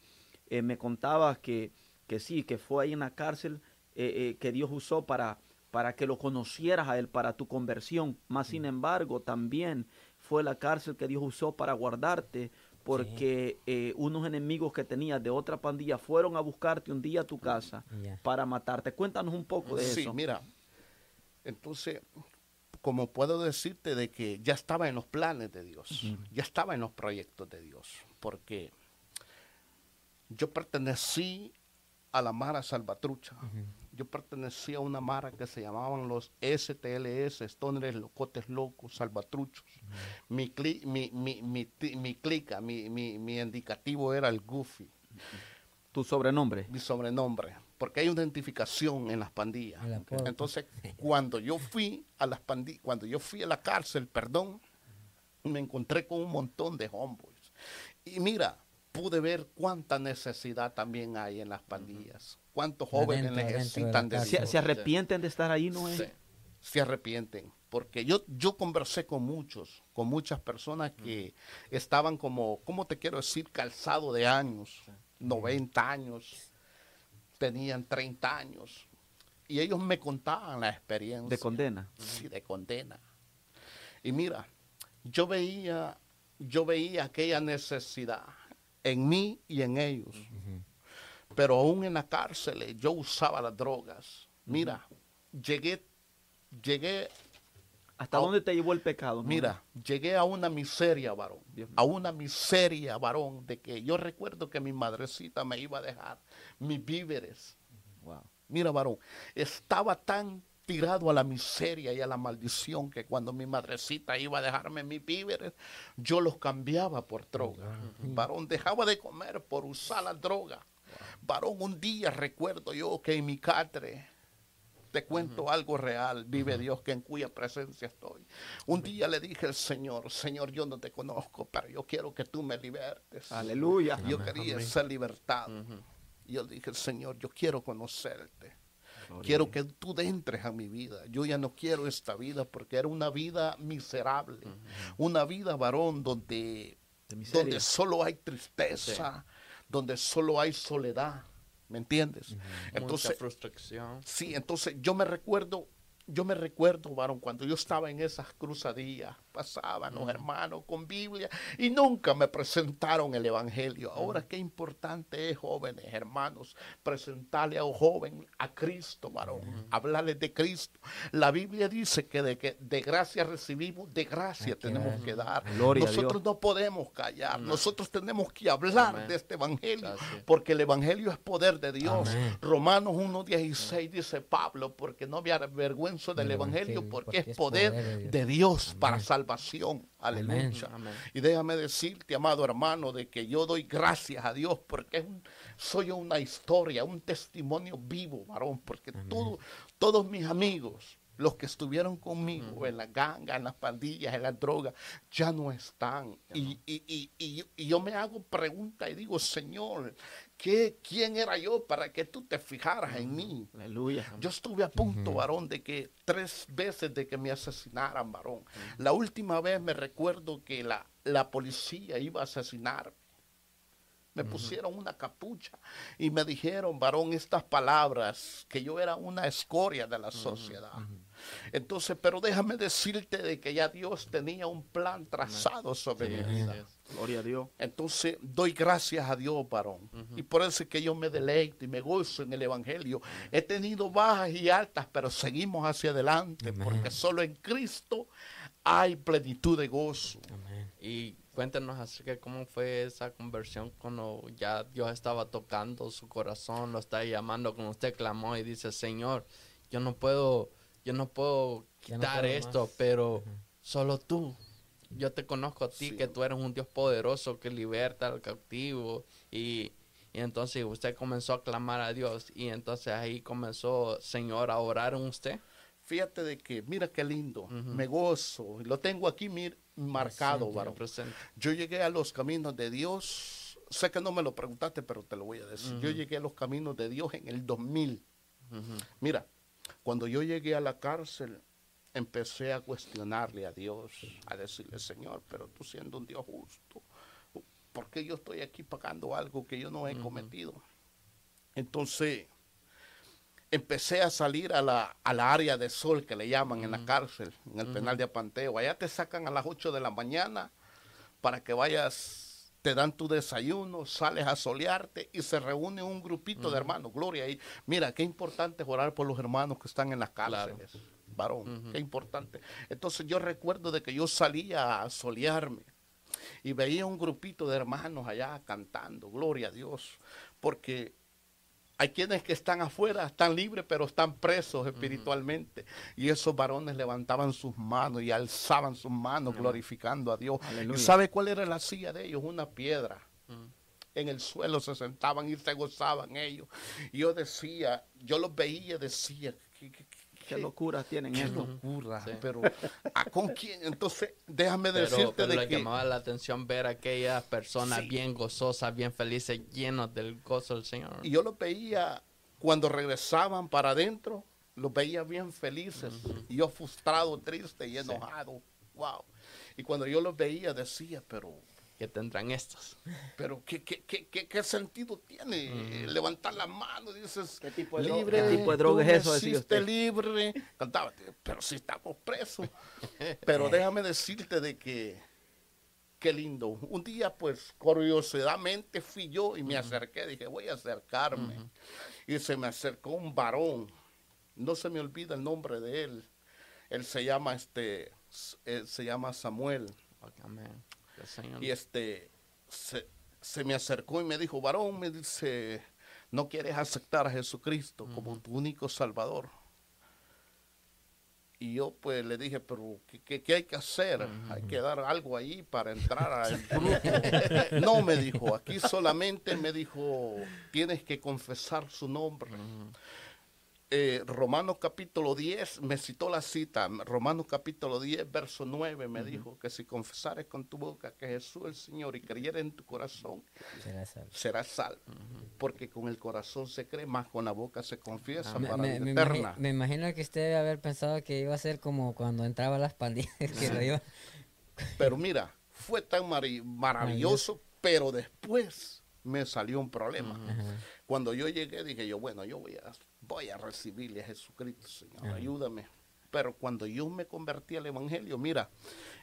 S3: me contabas que, que, sí, que fue ahí en la cárcel que Dios usó para, para que lo conocieras a Él, para tu conversión. Más sin embargo, también fue la cárcel que Dios usó para guardarte porque eh, unos enemigos que tenías de otra pandilla fueron a buscarte un día a tu casa para matarte. Cuéntanos un poco de eso.
S5: Sí, mira, entonces, como puedo decirte de que ya estaba en los planes de Dios, ya estaba en los proyectos de Dios, porque yo pertenecí a la Mara Salvatrucha yo pertenecía a una mara que se llamaban los STLS, Stoneres Locotes Locos, Salvatruchos. mi, mi, mi, mi, clica, mi, mi, indicativo era el Goofy.
S3: ¿Tu sobrenombre?
S5: Mi sobrenombre, porque hay una identificación en las pandillas. Entonces, cuando yo fui a las pandillas, cuando yo fui a la cárcel, perdón, me encontré con un montón de homeboys. Y mira, pude ver cuánta necesidad también hay en las pandillas. Cuántos jóvenes necesitan de,
S3: ¿Se, arrepienten de estar ahí, no
S5: es? se arrepienten. Porque yo, yo conversé con muchos, con muchas personas que estaban como, ¿cómo te quiero decir? Calzado de años, 90 años, tenían 30 años. Y ellos me contaban la experiencia.
S3: ¿De condena?
S5: Sí, de condena. Y mira, yo veía, yo veía aquella necesidad en mí y en ellos. Pero aún en la cárcel yo usaba las drogas. Mira, llegué, llegué.
S3: ¿Hasta dónde te llevó el pecado?
S5: Mira, llegué a una miseria, varón. A una miseria, varón, de que yo recuerdo que mi madrecita me iba a dejar mis víveres. Wow. Mira, varón, estaba tan, tirado a la miseria y a la maldición que cuando mi madrecita iba a dejarme mis víveres, yo los cambiaba por droga. Varón, dejaba de comer por usar la droga. Varón, un día recuerdo yo que en mi catre, te cuento algo real, vive Dios que en cuya presencia estoy. Un día le dije al Señor, Señor, yo no te conozco, pero yo quiero que tú me libertes.
S3: Aleluya.
S5: Yo quería ser libertado. Y yo dije, Señor, yo quiero conocerte. Quiero que tú entres a mi vida. Yo ya no quiero esta vida porque era una vida miserable. Una vida, varón, donde, donde solo hay tristeza, donde solo hay soledad. ¿Me entiendes?
S2: Entonces, Mucha frustración.
S5: Sí, entonces yo me recuerdo yo me recuerdo, varón, cuando yo estaba en esas cruzadillas, pasaban los hermanos con Biblia y nunca me presentaron el Evangelio. Ahora qué importante es, jóvenes, hermanos, presentarle a un joven a Cristo, varón, hablarle de Cristo. La Biblia dice que de, que de gracia recibimos, de gracia tenemos que dar. nosotros no podemos callar, nosotros tenemos que hablar de este Evangelio, porque el Evangelio es poder de Dios. Romanos 1.16 dice Pablo, porque no había vergüenza del Evangelio porque, es poder de Dios, para salvación. Aleluya. Y déjame decirte, amado hermano, de que yo doy gracias a Dios porque soy una historia, un testimonio vivo, varón, porque todos mis amigos, los que estuvieron conmigo en la ganga, en las pandillas, en las drogas, ya no están. Y, y, y, y, yo me hago pregunta y digo, Señor, ¿qué, ¿quién era yo para que tú te fijaras en mí?
S3: Aleluya.
S5: Yo estuve a punto, varón, de que tres veces de que me asesinaran, varón. La última vez me recuerdo que la, la policía iba a asesinar me pusieron una capucha y me dijeron, varón, estas palabras, que yo era una escoria de la sociedad. Entonces, pero déjame decirte de que ya Dios tenía un plan trazado sobre mi vida.
S3: Gloria a Dios.
S5: Entonces, doy gracias a Dios, varón. Y por eso es que yo me deleito y me gozo en el Evangelio. He tenido bajas y altas, pero seguimos hacia adelante, porque solo en Cristo hay plenitud de gozo.
S2: Y cuéntenos acerca de cómo fue esa conversión cuando ya Dios estaba tocando su corazón, lo está llamando, como usted clamó y dice, Señor, yo no puedo yo no puedo quitar esto, pero solo tú. Yo te conozco a ti, que tú eres un Dios poderoso que liberta al cautivo. Y, entonces usted comenzó a clamar a Dios. Y entonces ahí comenzó, Señor, a orar en usted.
S5: Fíjate de que, mira qué lindo, me gozo. Lo tengo aquí marcado, varón. Yo llegué a los caminos de Dios. Sé que no me lo preguntaste, pero te lo voy a decir. Yo llegué a los caminos de Dios en el 2000. Mira, cuando yo llegué a la cárcel, empecé a cuestionarle a Dios, a decirle, Señor, pero tú siendo un Dios justo, ¿por qué yo estoy aquí pagando algo que yo no he cometido? Entonces, empecé a salir a la, área de sol que le llaman en la cárcel, en el penal de Apanteo. Allá te sacan a las 8 de la mañana para que vayas te dan tu desayuno, sales a solearte y se reúne un grupito de hermanos. Gloria y mira, qué importante es orar por los hermanos que están en las cárceles. Varón, qué importante. Entonces yo recuerdo de que yo salía a solearme y veía un grupito de hermanos allá cantando, gloria a Dios, porque hay quienes que están afuera, están libres, pero están presos espiritualmente. Y esos varones levantaban sus manos y alzaban sus manos glorificando a Dios. ¿Y sabe cuál era la silla de ellos? Una piedra. En el suelo se sentaban y se gozaban ellos. Y yo decía, yo los veía y decía,
S3: qué locuras tienen qué
S5: locura pero ¿a con quién? Entonces, déjame decirte
S2: pero
S5: de
S2: le llamaba la atención ver a aquellas personas bien gozosas, bien felices, llenos del gozo del Señor.
S5: Y yo los veía cuando regresaban para adentro, los veía bien felices. Y yo frustrado, triste y enojado. Wow. Y cuando yo los veía decía, pero
S2: que tendrán estos.
S5: Pero ¿qué, qué, qué, qué sentido tiene levantar la mano? Dices,
S3: ¿qué tipo de, libre, ¿qué tipo de droga es eso?
S5: Decía libre. Cantaba, pero si estamos presos. pero déjame decirte de que, qué lindo. Un día, pues, curiosamente fui yo y me acerqué. Dije, voy a acercarme. Y se me acercó un varón. No se me olvida el nombre de él. Él se llama, este, se llama Samuel. Amén. Y este se, me acercó y me dijo, varón, me dice, no quieres aceptar a Jesucristo como tu único Salvador. Y yo pues le dije, pero ¿qué, qué hay que hacer? Hay que dar algo ahí para entrar al grupo. no, me dijo, aquí solamente me dijo, tienes que confesar su nombre. Eh, Romanos capítulo 10, me citó la cita, Romanos capítulo 10, verso 9, me dijo que si confesares con tu boca que Jesús es el Señor y creyeres en tu corazón, serás salvo. Porque con el corazón se cree, más con la boca se confiesa
S1: para me, me, eterna. me, imagino que usted debe haber pensado que iba a ser como cuando entraba a las pandillas.
S5: Pero mira, fue tan maravilloso, pero después me salió un problema. Cuando yo llegué dije yo, bueno, yo voy a voy a recibirle a Jesucristo, Señor, ayúdame. Pero cuando yo me convertí al Evangelio, mira,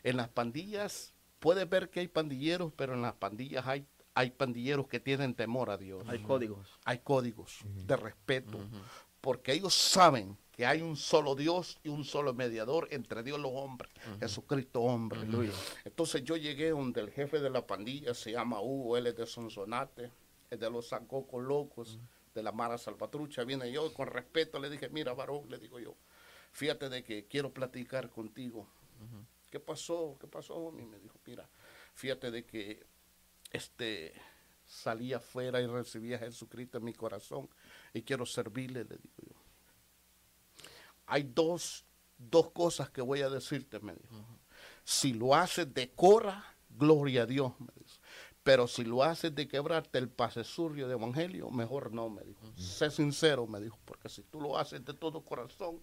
S5: en las pandillas, puedes ver que hay pandilleros, pero en las pandillas hay, hay pandilleros que tienen temor a Dios.
S3: Hay códigos.
S5: Hay códigos de respeto, porque ellos saben que hay un solo Dios y un solo mediador entre Dios y los hombres, Jesucristo hombre. Entonces yo llegué donde el jefe de la pandilla se llama Hugo, él es de Sonsonate, es de los Sacocos Locos de la Mara Salvatrucha. Viene yo con respeto, le dije, mira, varón, le digo yo, fíjate de que quiero platicar contigo. ¿Qué pasó? ¿Qué pasó? Y me dijo, mira, fíjate de que este salí afuera y recibí a Jesucristo en mi corazón y quiero servirle, le digo yo. Hay dos, dos cosas que voy a decirte, me dijo. Si lo haces, decora, gloria a Dios, me dice. Pero si lo haces de quebrarte el pasesurrio de evangelio, mejor no, me dijo. Sé sincero, me dijo, porque si tú lo haces de todo corazón,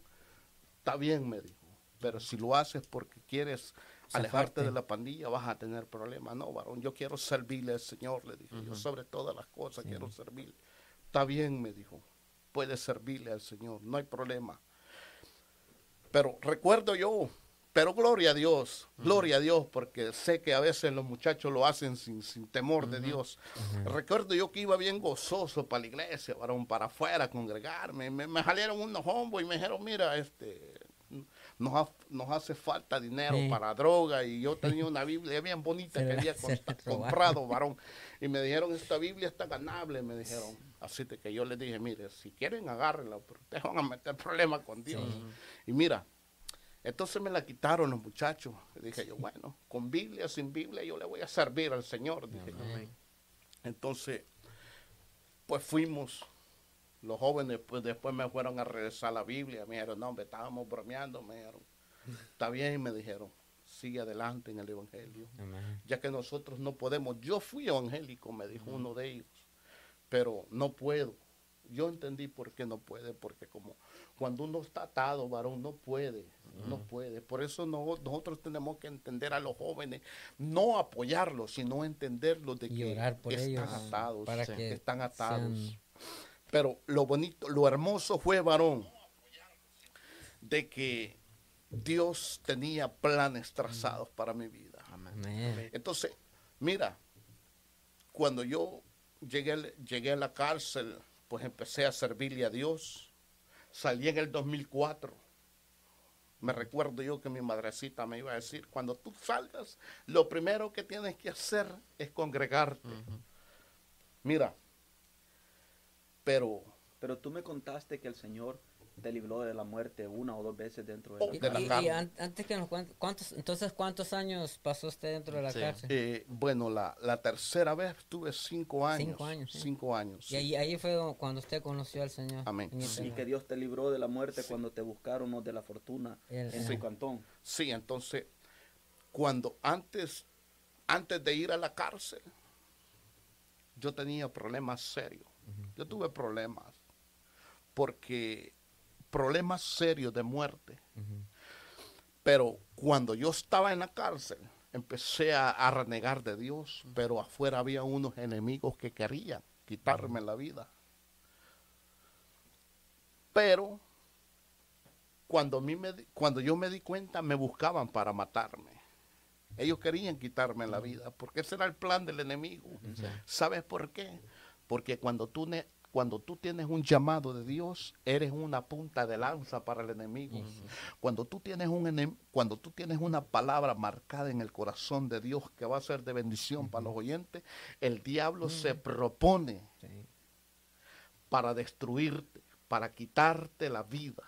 S5: está bien, me dijo. Pero si lo haces porque quieres alejarte de la pandilla, vas a tener problemas. No, varón, yo quiero servirle al Señor, le dije. Yo sobre todas las cosas quiero servirle. Está bien, me dijo. Puedes servirle al Señor, no hay problema. Pero recuerdo yo pero gloria a Dios, gloria a Dios, porque sé que a veces los muchachos lo hacen sin, temor de Dios. Recuerdo yo que iba bien gozoso para la iglesia, varón, para afuera, a congregarme. Me, me salieron unos hombros y me dijeron, mira, este, nos, nos hace falta dinero para droga. Y yo tenía una Biblia bien bonita que había comprado, varón. Y me dijeron, esta Biblia está ganable, me dijeron. Así que yo les dije, mire, si quieren agárrenla, pero ustedes van a meter problemas con Dios. Y mira, entonces me la quitaron los muchachos. dije yo, bueno, con Biblia, sin Biblia, yo le voy a servir al Señor. Entonces, pues fuimos. Los jóvenes pues, después me fueron a regresar la Biblia. Me dijeron, no, me estábamos bromeando. Me dijeron, está bien, me dijeron, sigue adelante en el Evangelio. Ya que nosotros no podemos. Yo fui evangélico, me dijo uno de ellos, pero no puedo. Yo entendí por qué no puede, porque como cuando uno está atado, varón, no puede, no puede. Por eso nosotros tenemos que entender a los jóvenes, no apoyarlos, sino entenderlos de que están atados, para que están atados. Pero lo bonito, lo hermoso fue, varón, de que Dios tenía planes trazados para mi vida. Entonces, mira, cuando yo llegué, llegué a la cárcel, pues empecé a servirle a Dios Salí en el 2004. Me recuerdo yo que mi madrecita me iba a decir, cuando tú salgas, lo primero que tienes que hacer es congregarte. Mira, pero...
S3: Pero tú me contaste que el Señor te libró de la muerte una o dos veces dentro de
S1: la, cárcel. Y, antes que nos cuente, ¿cuántos, entonces, ¿cuántos años pasó usted dentro de la cárcel?
S5: Eh, bueno, la, la, tercera vez tuve cinco años.
S1: Cinco años.
S5: Cinco años.
S1: Y ahí, ahí, fue cuando usted conoció al Señor.
S5: Amén.
S3: Y que Dios te libró de la muerte cuando te buscaron los de la fortuna en su cantón.
S5: Sí, entonces, cuando antes, antes de ir a la cárcel, yo tenía problemas serios. Yo tuve problemas porque problemas serios de muerte. Pero cuando yo estaba en la cárcel, empecé a, renegar de Dios, pero afuera había unos enemigos que querían quitarme la vida. Pero cuando, mí me, cuando yo me di cuenta, me buscaban para matarme. Ellos querían quitarme la vida, porque ese era el plan del enemigo. ¿Sabes por qué? Porque cuando tú cuando tú tienes un llamado de Dios, eres una punta de lanza para el enemigo. Cuando tú tienes un cuando tú tienes una palabra marcada en el corazón de Dios que va a ser de bendición para los oyentes, el diablo se propone para destruirte, para quitarte la vida.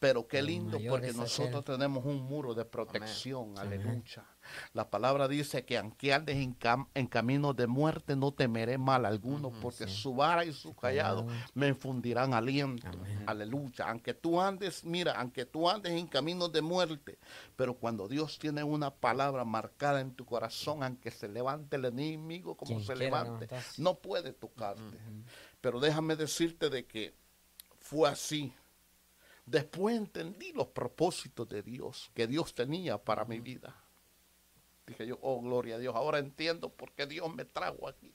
S5: Pero qué lindo porque nosotros tenemos un muro de protección. Aleluya. La palabra dice que aunque andes en, camino de muerte, no temeré mal alguno, porque su vara y su callado me infundirán aliento. Aleluya. Aunque tú andes, mira, aunque tú andes en camino de muerte, pero cuando Dios tiene una palabra marcada en tu corazón, aunque se levante el enemigo como se levante, no puede tocarte. Pero déjame decirte de que fue así Después entendí los propósitos de Dios que Dios tenía para mi vida. Dije yo, oh, gloria a Dios, ahora entiendo por qué Dios me trajo aquí.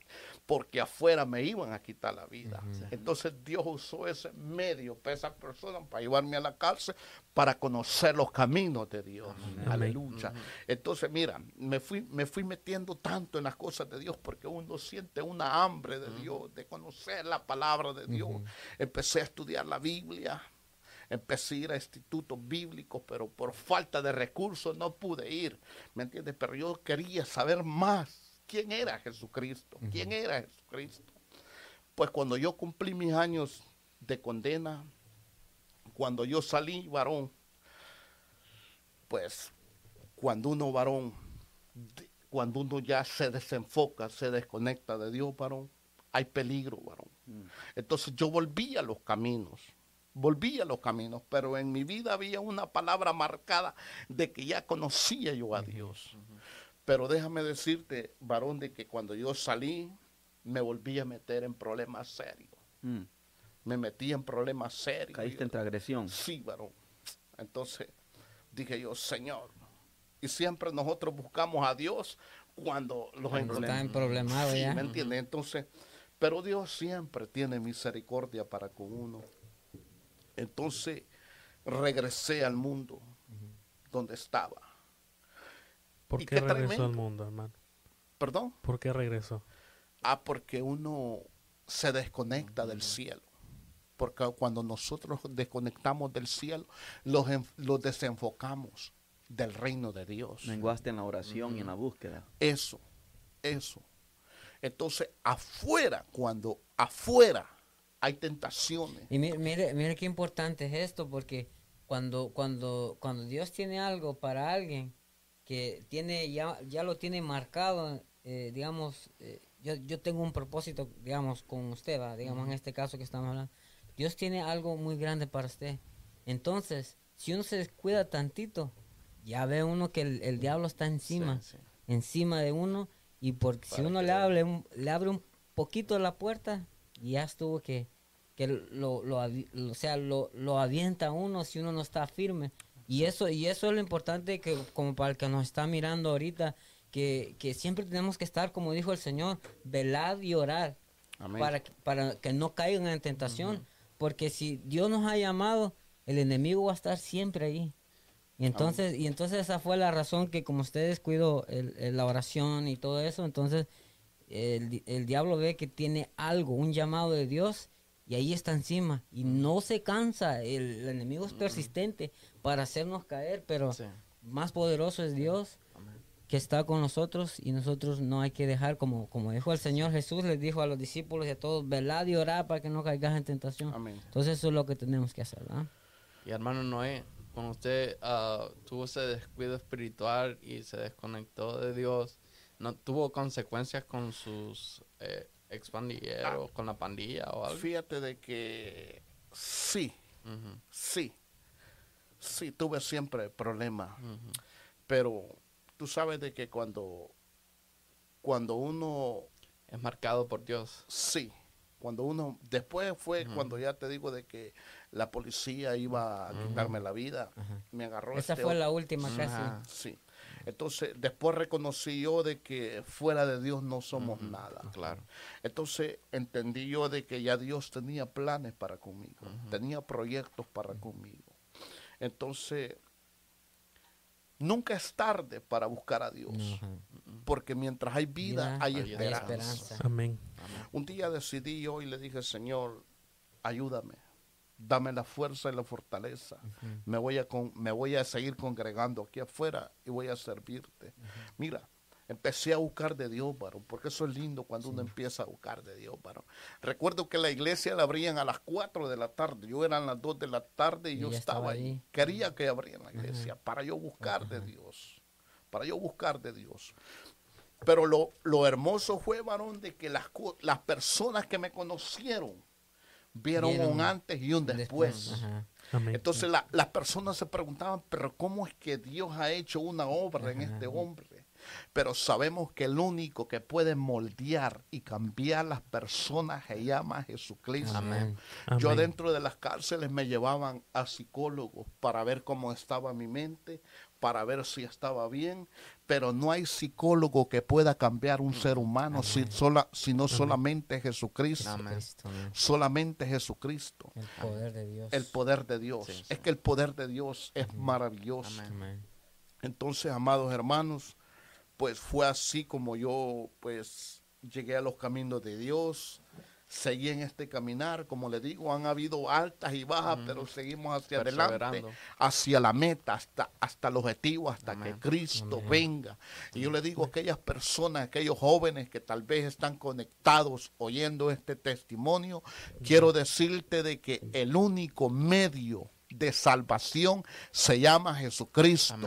S5: Porque afuera me iban a quitar la vida. Entonces Dios usó ese medio para esas personas, para llevarme a la cárcel, para conocer los caminos de Dios. Aleluya. Entonces, mira, me fui, me fui metiendo tanto en las cosas de Dios porque uno siente una hambre de Dios, de conocer la palabra de Dios. Empecé a estudiar la Biblia empecé a ir a institutos bíblicos, pero por falta de recursos no pude ir, ¿me entiendes? Pero yo quería saber más quién era Jesucristo, quién era Jesucristo. Pues cuando yo cumplí mis años de condena, cuando yo salí varón, pues cuando uno varón, cuando uno ya se desenfoca, se desconecta de Dios varón, hay peligro varón. Mm. Entonces yo volví a los caminos volví a los caminos, pero en mi vida había una palabra marcada de que ya conocía yo a Dios. Pero déjame decirte, varón, de que cuando yo salí, me volví a meter en problemas serios. Mm. Me metí en problemas serios.
S3: ¿Caíste en transgresión?
S5: Sí, varón. Entonces dije yo, Señor, y siempre nosotros buscamos a Dios cuando los
S1: cuando está en problemas.
S5: Sí, ¿me entiendes? Entonces, pero Dios siempre tiene misericordia para con uno. Entonces regresé al mundo donde estaba.
S4: ¿Por qué, regresó al mundo, hermano?
S5: ¿Perdón?
S4: ¿Por qué regresó?
S5: Ah, porque uno se desconecta del cielo. Porque cuando nosotros desconectamos del cielo, los, desenfocamos del reino de Dios.
S3: Menguaste en la oración y en la búsqueda.
S5: Eso, eso. Entonces, afuera, cuando afuera hay tentaciones.
S1: Y mire, mire, qué importante es esto, porque cuando, cuando, cuando Dios tiene algo para alguien que tiene ya, ya lo tiene marcado, eh, digamos, eh, yo, yo tengo un propósito, digamos, con usted, ¿va? digamos, en este caso que estamos hablando. Dios tiene algo muy grande para usted. Entonces, si uno se descuida tantito, ya ve uno que el, diablo está encima, encima de uno, y porque si uno le abre, le abre un poquito la puerta, ya estuvo que que lo, lo, o sea, lo, lo avienta uno si uno no está firme. Y eso, y eso es lo importante que como para el que nos está mirando ahorita, que, que siempre tenemos que estar, como dijo el Señor, velad y orar para, para que no caigan en tentación. Porque si Dios nos ha llamado, el enemigo va a estar siempre ahí. Y entonces, y entonces esa fue la razón que como ustedes cuido el, la oración y todo eso, entonces el, el diablo ve que tiene algo, un llamado de Dios y ahí está encima. Y no se cansa, el, enemigo es persistente para hacernos caer, pero más poderoso es Dios que está con nosotros y nosotros no hay que dejar, como, como dijo el Señor Jesús, les dijo a los discípulos y a todos, velad y orad para que no caigas en tentación. Entonces eso es lo que tenemos que hacer.
S2: Y hermano Noé, cuando usted uh, tuvo ese descuido espiritual y se desconectó de Dios, ¿no tuvo consecuencias con sus... Eh, expandillero con la pandilla o algo?
S5: Fíjate de que sí, sí, sí, tuve siempre problemas, pero tú sabes de que cuando, cuando uno...
S2: Es marcado por Dios.
S5: Sí, cuando uno, después fue cuando ya te digo de que la policía iba a quitarme la vida, me agarró.
S1: Esa este fue la última casi.
S5: Sí. Entonces, después reconocí yo de que fuera de Dios no somos nada.
S2: Claro.
S5: Entonces, entendí yo de que ya Dios tenía planes para conmigo, tenía proyectos para conmigo. Entonces, nunca es tarde para buscar a Dios, porque mientras hay vida, hay, esperanza.
S4: Amén.
S5: Un día decidí yo y le dije, Señor, ayúdame dame la fuerza y la fortaleza. me, voy a me voy a seguir congregando aquí afuera y voy a servirte. Mira, Empecé a buscar de Dios, varón, porque eso es lindo cuando uno empieza a buscar de Dios, varón. Recuerdo que la iglesia la abrían a las 4 de la tarde, yo eran las 2 de la tarde y, yo estaba ahí. Quería que abrieran la iglesia para yo buscar de Dios, para yo buscar de Dios. Pero lo, lo hermoso fue, varón, de que las, las personas que me conocieron vieron, un antes y un después. Entonces las personas se preguntaban, pero ¿cómo es que Dios ha hecho una obra en este hombre? Pero sabemos que el único que puede moldear y cambiar las personas se llama Jesucristo. Yo dentro de las cárceles me llevaban a psicólogos para ver cómo estaba mi mente, para ver si estaba bien, pero no hay psicólogo que pueda cambiar un ser humano si sola, sino solamente Jesucristo. Solamente Jesucristo.
S1: El poder de Dios.
S5: El poder de Dios. Es que el poder de Dios es maravilloso. Entonces, amados hermanos, pues fue así como yo pues llegué a los caminos de Dios, seguí en este caminar, como le digo, han habido altas y bajas, pero seguimos hacia adelante, hacia la meta, hasta, hasta el objetivo, hasta que Cristo venga. Y yo le digo a aquellas personas, aquellos jóvenes que tal vez están conectados oyendo este testimonio, quiero decirte de que el único medio de salvación se llama Jesucristo.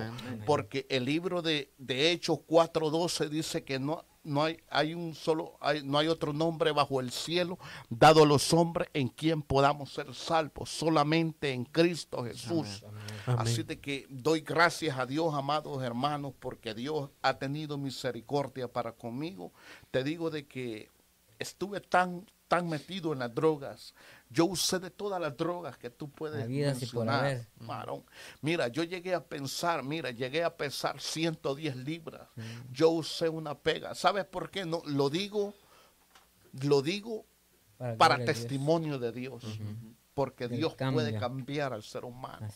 S5: Porque el libro de, de Hechos 4.12 dice que no, no hay, hay un solo, hay, no hay otro nombre bajo el cielo dado a los hombres en quien podamos ser salvos, solamente en Cristo Jesús. Así de que doy gracias a Dios, amados hermanos, porque Dios ha tenido misericordia para conmigo. Te digo de que estuve tan, tan metido en las drogas, yo usé de todas las drogas que tú puedes mencionar, Mira, yo llegué a pensar, mira, llegué a pesar 110 libras. Yo usé una pega. ¿Sabes por qué? No, lo digo, lo digo para, testimonio de Dios porque Dios puede cambiar al ser humano.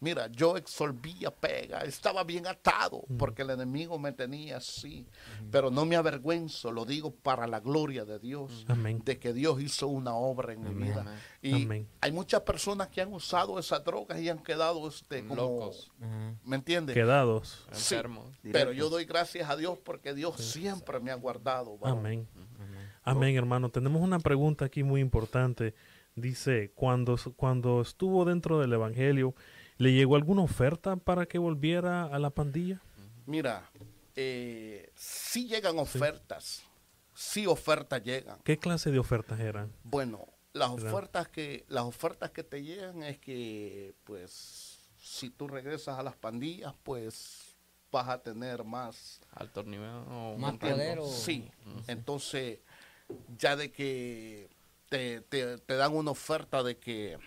S5: Mira, yo exolvía pega, estaba bien atado porque el enemigo me tenía así, pero no me avergüenzo, lo digo para la gloria de Dios, de que Dios hizo una obra en mi vida. Y hay muchas personas que han usado esas drogas y han quedado este, como, locos. ¿Me entiendes?
S4: Quedados.
S5: Enfermos. pero yo doy gracias a Dios porque Dios siempre me ha guardado.
S4: Amén. Amén, hermano. Tenemos una pregunta aquí muy importante. Dice, cuando, cuando estuvo dentro del Evangelio, ¿le llegó alguna oferta para que volviera a la pandilla?
S5: Mira, eh, sí llegan ofertas, sí. ofertas llegan.
S4: ¿Qué clase de ofertas eran?
S5: Bueno, las ofertas que las ofertas que te llegan es que, pues, si tú regresas a las pandillas, pues vas a tener más
S2: alto nivel o
S1: más poder.
S5: Sí, entonces ya de que te, dan una oferta de que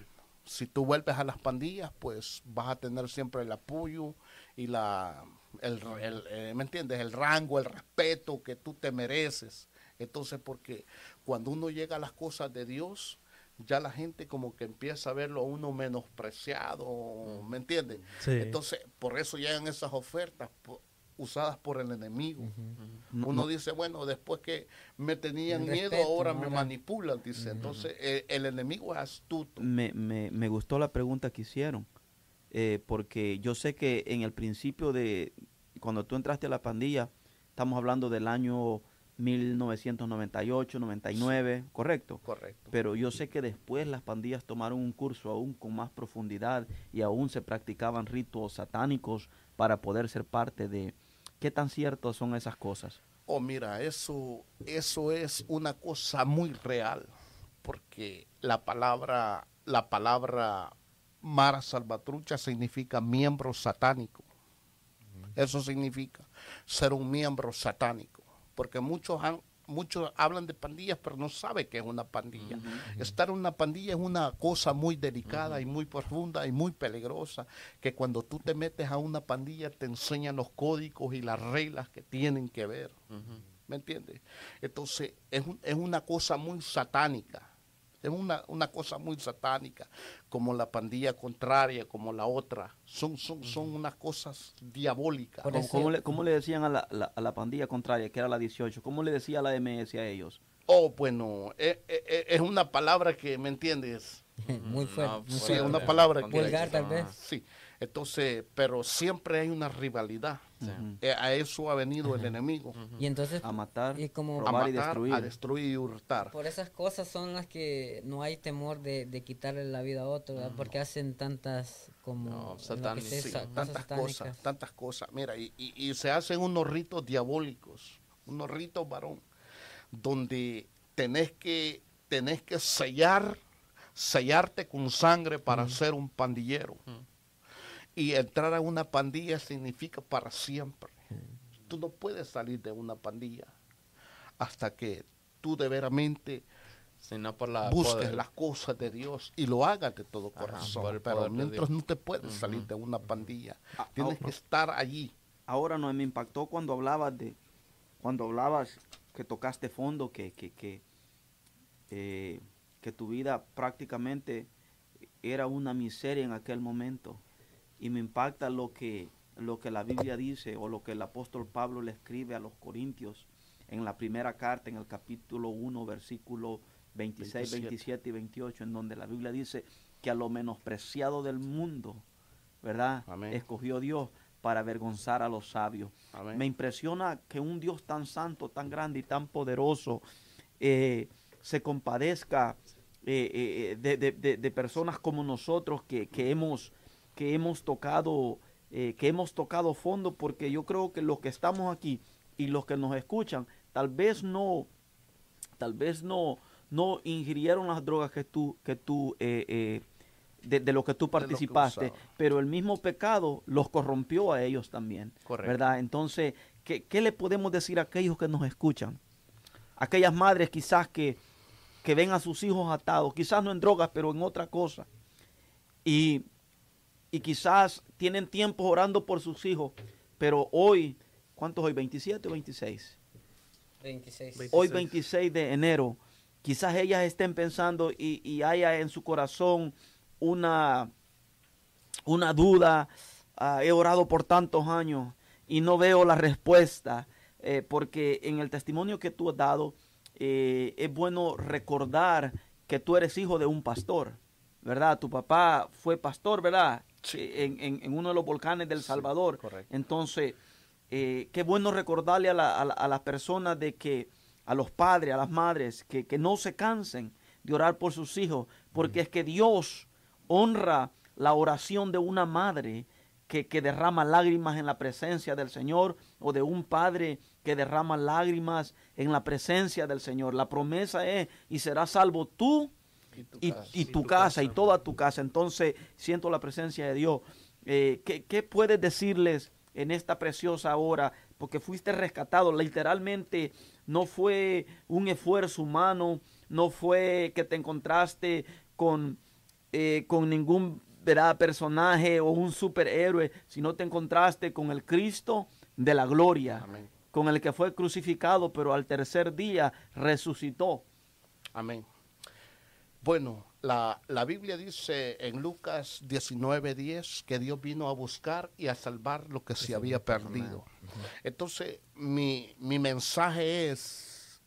S5: si tú vuelves a las pandillas, pues vas a tener siempre el apoyo y la, el, eh, ¿me entiendes? El rango, el respeto que tú te mereces. Entonces, porque cuando uno llega a las cosas de Dios, ya la gente como que empieza a verlo a uno menospreciado, ¿me entiendes? Entonces, por eso llegan esas ofertas, usadas por el enemigo. Uno dice, bueno, después que me tenían miedo, ahora me manipulan, dice. Entonces, eh, el, enemigo es astuto.
S3: Me, me, me, gustó la pregunta que hicieron, eh, porque yo sé que en el principio de, cuando tú entraste a la pandilla, estamos hablando del año 1998, 99, ¿correcto?
S5: Correcto.
S3: Pero yo sé que después las pandillas tomaron un curso aún con más profundidad y aún se practicaban ritos satánicos para poder ser parte de, ¿Qué tan ciertos son esas cosas?
S5: Oh, mira, eso, eso es una cosa muy real, porque la palabra, la palabra Mara Salvatrucha significa miembro satánico. Eso significa ser un miembro satánico, porque muchos han, muchos hablan de pandillas, pero no saben qué es una pandilla. Estar en una pandilla es una cosa muy delicada y muy profunda y muy peligrosa, que cuando tú te metes a una pandilla te enseñan los códigos y las reglas que tienen que ver. ¿Me entiendes? Entonces, es, es una cosa muy satánica. Es una, una, cosa muy satánica, como la pandilla contraria, como la otra. Son, son, son unas cosas diabólicas.
S3: ¿Cómo, le, ¿Cómo, le, decían a la, a la, pandilla contraria, que era la 18? ¿Cómo le decía la MS a ellos?
S5: Oh, bueno, es, eh, eh, eh, es una palabra que, ¿me entiendes?
S1: muy fuerte.
S5: sí, es una palabra
S1: que... Vulgar, tal vez.
S5: Sí. Entonces, pero siempre hay una rivalidad. Eh, a eso ha venido el enemigo.
S1: Y entonces
S3: a matar,
S1: y como,
S5: a, matar, y destruir. a destruir y hurtar.
S1: Por esas cosas son las que no hay temor de, quitarle la vida a otro, porque hacen tantas como
S5: tantas cosas, tantas cosas. Mira, y, y, se hacen unos ritos diabólicos, unos ritos varón, donde tenés que tenés que sellar sellarte con sangre para ser un pandillero. Y entrar a una pandilla significa para siempre. Tú no puedes salir de una pandilla hasta que tú de veramente por la busques las cosas de Dios y lo hagas de todo corazón. Pero mientras no te puedes salir de una pandilla, ah, tienes que estar allí.
S3: Ahora no me impactó cuando hablabas de, cuando hablabas que tocaste fondo, que, que, que eh, que tu vida prácticamente era una miseria en aquel momento. Y me impacta lo que, lo que la Biblia dice o lo que el apóstol Pablo le escribe a los Corintios en la primera carta, en el capítulo 1, versículo 26, 27. y 28, en donde la Biblia dice que a lo menospreciado del mundo, ¿verdad? Escogió Dios para avergonzar a los sabios. Me impresiona que un Dios tan santo, tan grande y tan poderoso eh, se compadezca eh, eh, de, personas como nosotros que, hemos, que hemos tocado eh, que hemos tocado fondo porque yo creo que los que estamos aquí y los que nos escuchan tal vez no tal vez no no ingirieron las drogas que tú que tú de, lo que tú participaste pero el mismo pecado los corrompió a ellos también verdad entonces ¿qué, qué le podemos decir a aquellos que nos escuchan aquellas madres quizás que que ven a sus hijos atados, quizás no en drogas, pero en otra cosa. Y, quizás tienen tiempo orando por sus hijos, pero hoy, ¿cuántos hoy? ¿27 o 26?
S1: 26.
S3: Hoy 26 de enero, quizás ellas estén pensando y, haya en su corazón una, una duda. Ah, he orado por tantos años y no veo la respuesta, eh, porque en el testimonio que tú has dado, eh, es bueno recordar que tú eres hijo de un pastor, ¿verdad? Tu papá fue pastor, ¿verdad? En, uno de los volcanes del Salvador. Entonces, eh, qué bueno recordarle a, las personas de que, a los padres, a las madres, que, no se cansen de orar por sus hijos, porque es que Dios honra la oración de una madre que, que, derrama lágrimas en la presencia del Señor o de un padre que derrama lágrimas en la presencia del Señor. La promesa es, y serás salvo tú y tu, casa, y toda tu casa. Entonces siento la presencia de Dios. Eh, ¿qué, puedes decirles en esta preciosa hora? Porque fuiste rescatado, literalmente no fue un esfuerzo humano, no fue que te encontraste con, eh, con ningún personaje o un superhéroe, sino te encontraste con el Cristo de la gloria. Amén con el que fue crucificado, pero al tercer día resucitó.
S5: Amén. Bueno, la, Biblia dice en Lucas 19:10 que Dios vino a buscar y a salvar lo que se había perdido. Entonces, mi, mensaje es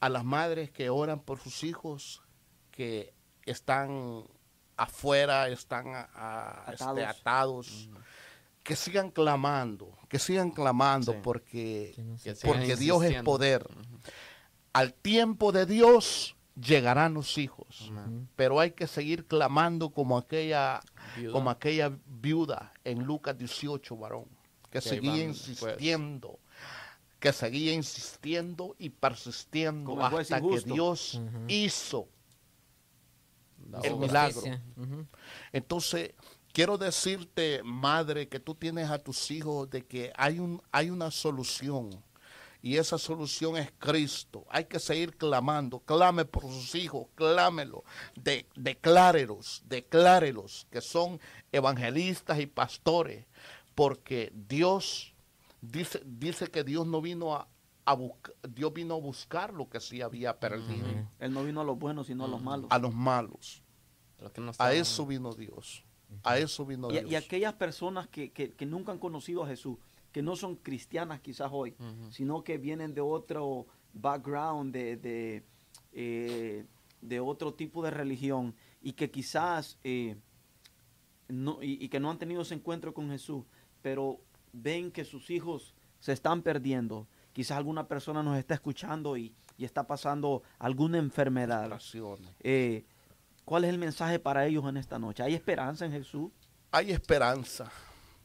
S5: a las madres que oran por sus hijos, que están afuera, están atados, este, que sigan clamando, que sigan clamando porque, porque Dios es poder. Al tiempo de Dios llegarán los hijos, pero hay que seguir clamando como aquella viuda, como aquella viuda en Lucas 18, varón, que, seguía pues. insistiendo. que seguía insistiendo y persistiendo hasta que Dios hizo el milagro. Entonces, Quiero decirte, madre, que tú tienes a tus hijos de que hay, un, hay una solución. Y esa solución es Cristo. Hay que seguir clamando. Clame por sus hijos, clámelo. De, declárelos, declárelos que son evangelistas y pastores. Porque Dios dice, dice que Dios no vino a, Dios vino a buscar lo que sí había perdido.
S3: Él no vino a los buenos, sino a los malos.
S5: A los malos. a eso vino Dios. A eso vino
S3: y, Y aquellas personas que, nunca han conocido a Jesús, que no son cristianas quizás hoy, sino que vienen de otro background, de, de, eh, otro tipo de religión, y que quizás eh, no, y, que no han tenido ese encuentro con Jesús, pero ven que sus hijos se están perdiendo. Quizás alguna persona nos está escuchando y, está pasando alguna enfermedad. Eh, ¿Cuál es el mensaje para ellos en esta noche? ¿Hay esperanza en Jesús?
S5: Hay esperanza.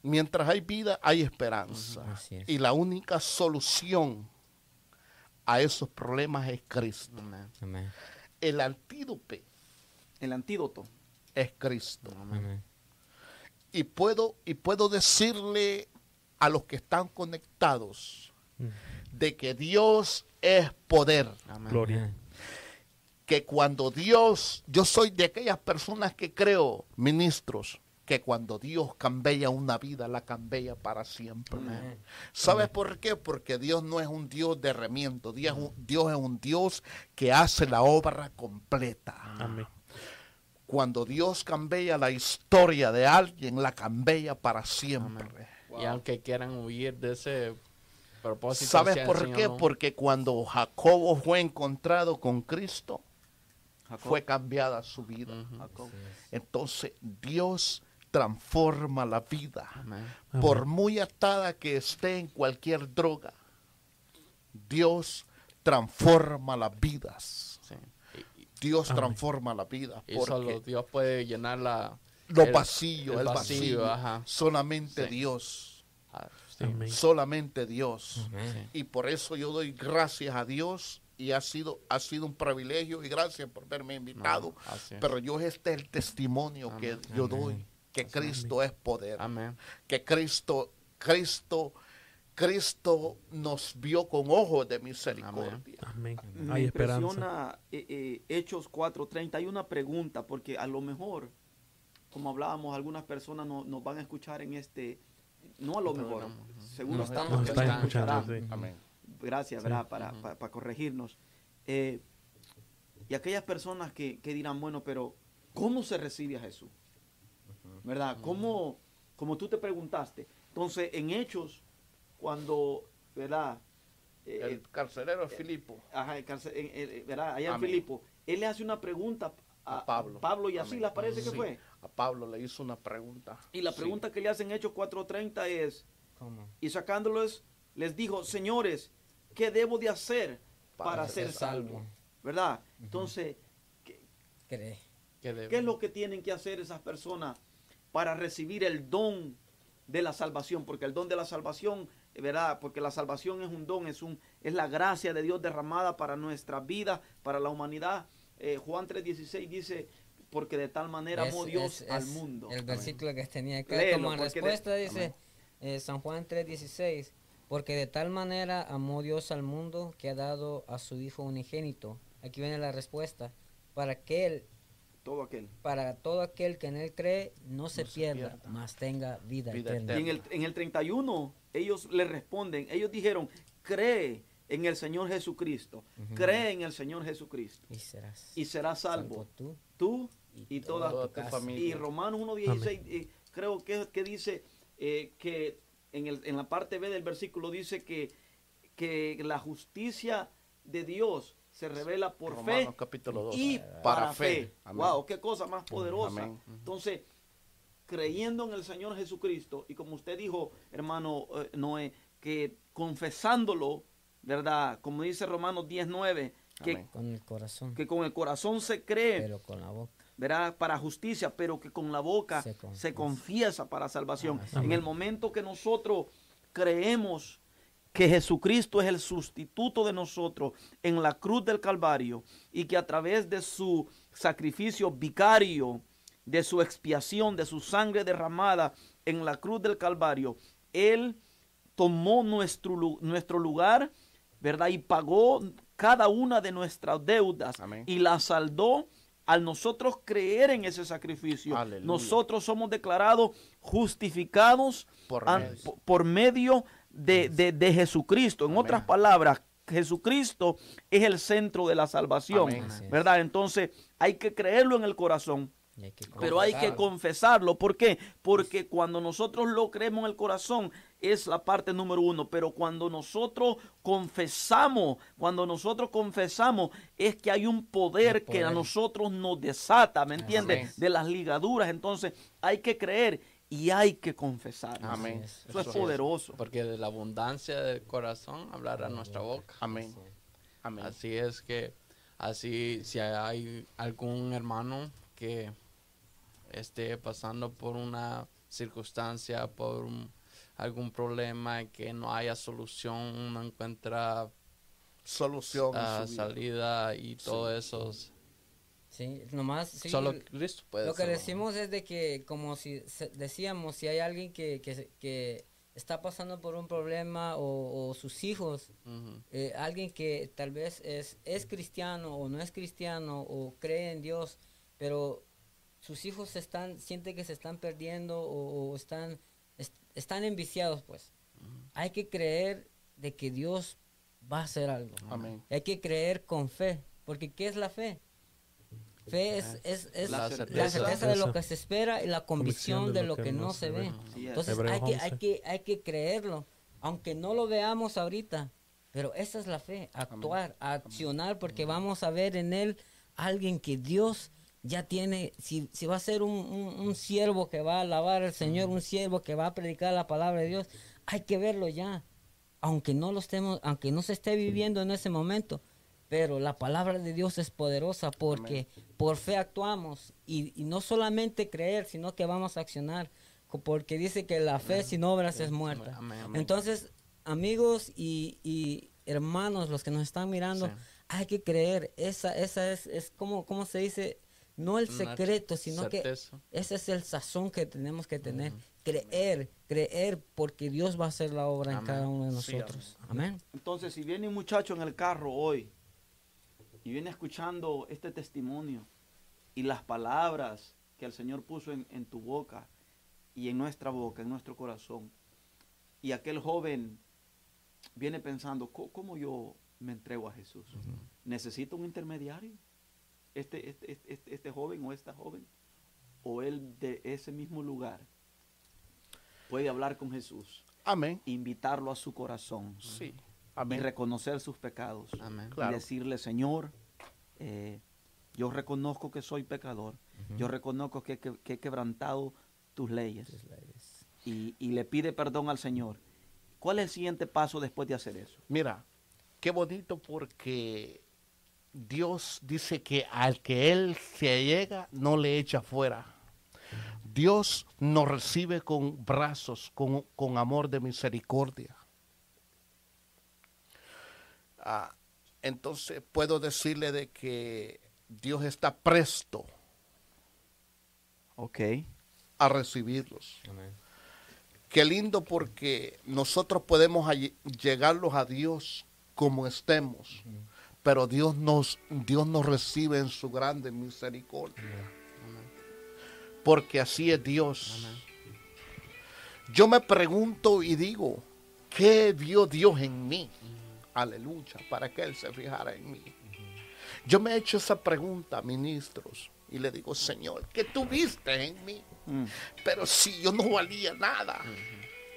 S5: Mientras hay vida, hay esperanza. y la única solución a esos problemas es Cristo. El antídoto.
S3: El antídoto.
S5: Es Cristo. Y puedo, y puedo decirle a los que están conectados de que Dios es poder.
S4: Gloria.
S5: Que cuando Dios, yo soy de aquellas personas que creo, ministros, que cuando Dios cambia una vida, la cambia para siempre. ¿Sabes por qué? Porque Dios no es un Dios de remiendo, Dios, Dios es un Dios que hace la obra completa. Cuando Dios cambia la historia de alguien, la cambia para siempre.
S2: Y aunque quieran huir de ese propósito.
S5: ¿Sabes por qué? Porque cuando Jacobo fue encontrado con Cristo, fue cambiada su vida. Entonces Dios transforma la vida. Por muy atada que esté en cualquier droga, Dios transforma las vidas. Dios transforma la vida.
S2: Y solo Dios puede llenar la,
S5: los vacíos, el, vacío. Solamente Dios. Solamente Dios. Y por eso yo doy gracias a Dios y ha sido, ha sido un privilegio y gracias por haberme invitado. pero yo este es el testimonio que yo doy que Cristo es poder. Amén. Que Cristo, Cristo, Cristo nos vio con ojos de misericordia.
S3: Amén. Me impresiona eh, eh, Hechos 4.30. Hay una pregunta, porque a lo mejor, como hablábamos, algunas personas no, nos van a escuchar en este, no a lo mejor, seguro estamos escuchando. Amén. Gracias, ¿verdad? Para, para, corregirnos. Eh, y aquellas personas que, que dirán, bueno, pero ¿cómo se recibe a Jesús? ¿Verdad? Como, como tú te preguntaste. Entonces, en Hechos, cuando, ¿verdad?
S5: Eh, el carcelero es Filipo.
S3: Ajá, el carcelero, ¿verdad? Allá en Filipo. Él le hace una pregunta a, Pablo. Pablo y así le parece que fue.
S5: A Pablo le hizo una pregunta.
S3: Y la pregunta que le hacen en Hechos 4.30 es, ¿Cómo? y sacándolos, les dijo, señores, ¿qué debo de hacer para, ser salvo? ¿Verdad? Entonces, ¿qué, ¿qué es lo que tienen que hacer esas personas para recibir el don de la salvación, porque el don de la salvación, ¿verdad? Porque la salvación es un don, es, un, es la gracia de Dios derramada para nuestra vida, para la humanidad. Eh, Juan 3:16 dice, porque de tal manera amó Dios al mundo.
S1: El versículo que tenía acá como respuesta dice eh, San Juan 3:16, porque de tal manera amó Dios al mundo que ha dado a su Hijo unigénito. Aquí viene la respuesta, para que él
S3: todo aquel.
S1: Para todo aquel que en él cree, no se, pierda, mas tenga vida, eterna.
S3: Y en el, en el 31, ellos le responden, ellos dijeron, cree en el Señor Jesucristo, cree en el Señor Jesucristo.
S1: Y serás,
S3: y serás salvo, tú, tú y, toda, tu familia. Y Romanos 1.16, eh, creo que, que dice eh, que en, el, en la parte B del versículo dice que, que la justicia de Dios se revela por fe y para, fe. Wow, qué cosa más poderosa. Entonces, creyendo en el Señor Jesucristo y como usted dijo, hermano eh, Noé, que confesándolo, ¿verdad? Como dice Romanos 19, que
S1: con el corazón.
S3: Que con el corazón se cree.
S1: Pero con la boca.
S3: ¿verdad? Para justicia, pero que con la boca se confiesa, para salvación. En el momento que nosotros creemos que Jesucristo es el sustituto de nosotros en la cruz del Calvario y que a través de su sacrificio vicario, de su expiación, de su sangre derramada en la cruz del Calvario, Él tomó nuestro, nuestro lugar, ¿verdad? Y pagó cada una de nuestras deudas y la saldó al nosotros creer en ese sacrificio. Nosotros somos declarados justificados por medio de, Jesucristo. En otras palabras, Jesucristo es el centro de la salvación, ¿verdad? Entonces hay que creerlo en el corazón. pero hay que confesarlo. ¿Por qué? Porque cuando nosotros lo creemos en el corazón, es la parte número uno, pero cuando nosotros confesamos, cuando nosotros confesamos, es que hay un poder, que a nosotros nos desata, ¿me entiendes? De las ligaduras, entonces hay que creer y hay que confesar.
S5: Amén.
S3: Eso, es poderoso.
S2: Porque de la abundancia del corazón hablará nuestra boca.
S5: Amén.
S2: Amén. Así es que, así, si hay algún hermano que esté pasando por una circunstancia, por algún problema que no haya solución, no encuentra
S5: solución,
S2: uh, salida y todo eso.
S1: Sí, nomás
S2: Solo Cristo puede
S1: Lo que decimos es de que, como si decíamos, si hay alguien que, que, que está pasando por un problema o, sus hijos, eh, alguien que tal vez es, es cristiano o no es cristiano o cree en Dios, pero sus hijos están, sienten que se están perdiendo o, están, están enviciados, pues. Hay que creer de que Dios va a hacer algo. Hay que creer con fe, porque ¿qué es la fe? Fe es, es, la, certeza. de lo que se espera y la convicción de, lo que, no se ve. Entonces hay que, hay, que, hay que creerlo, aunque no lo veamos ahorita. Pero esa es la fe, actuar, accionar, porque vamos a ver en él alguien que Dios ya tiene, si, si va a ser un, un, siervo que va a alabar al Señor, un siervo que va a predicar la palabra de Dios, hay que verlo ya, aunque no lo estemos, aunque no se esté viviendo en ese momento, pero la palabra de Dios es poderosa porque por fe actuamos y, no solamente creer, sino que vamos a accionar, porque dice que la fe sin obras es muerta. Entonces, amigos y, hermanos, los que nos están mirando, hay que creer, esa, esa es, es como, ¿cómo se dice? no el secreto, sino que ese es el sazón que tenemos que tener. Creer, creer, porque Dios va a hacer la obra en cada uno de nosotros. amén.
S3: Entonces, si viene un muchacho en el carro hoy y viene escuchando este testimonio y las palabras que el Señor puso en, tu boca y en nuestra boca, en nuestro corazón, y aquel joven viene pensando, ¿cómo, yo me entrego a Jesús? ¿Necesito un intermediario? Este, este, este, este, joven o esta joven, o él de ese mismo lugar, puede hablar con Jesús.
S5: Amén.
S3: Invitarlo a su corazón.
S5: Sí.
S3: Amén. Y reconocer sus pecados. Amén. Y decirle, Señor, eh, yo reconozco que soy pecador. Yo reconozco que, he quebrantado tus leyes. Y, y, le pide perdón al Señor. ¿Cuál es el siguiente paso después de hacer eso?
S5: Mira, qué bonito porque Dios dice que al que Él se llega no le echa fuera. Dios nos recibe con brazos, con, amor de misericordia. Ah, entonces puedo decirle de que Dios está presto
S3: okay.
S5: a recibirlos. Qué lindo porque nosotros podemos llegarlos a Dios como estemos pero Dios nos, Dios nos recibe en su grande misericordia. Porque así es Dios. Yo me pregunto y digo, ¿qué vio Dios en mí? Aleluya, para que Él se fijara en mí. Yo me he hecho esa pregunta, ministros, y le digo, Señor, ¿qué tú viste en mí? Mm. Pero si yo no valía nada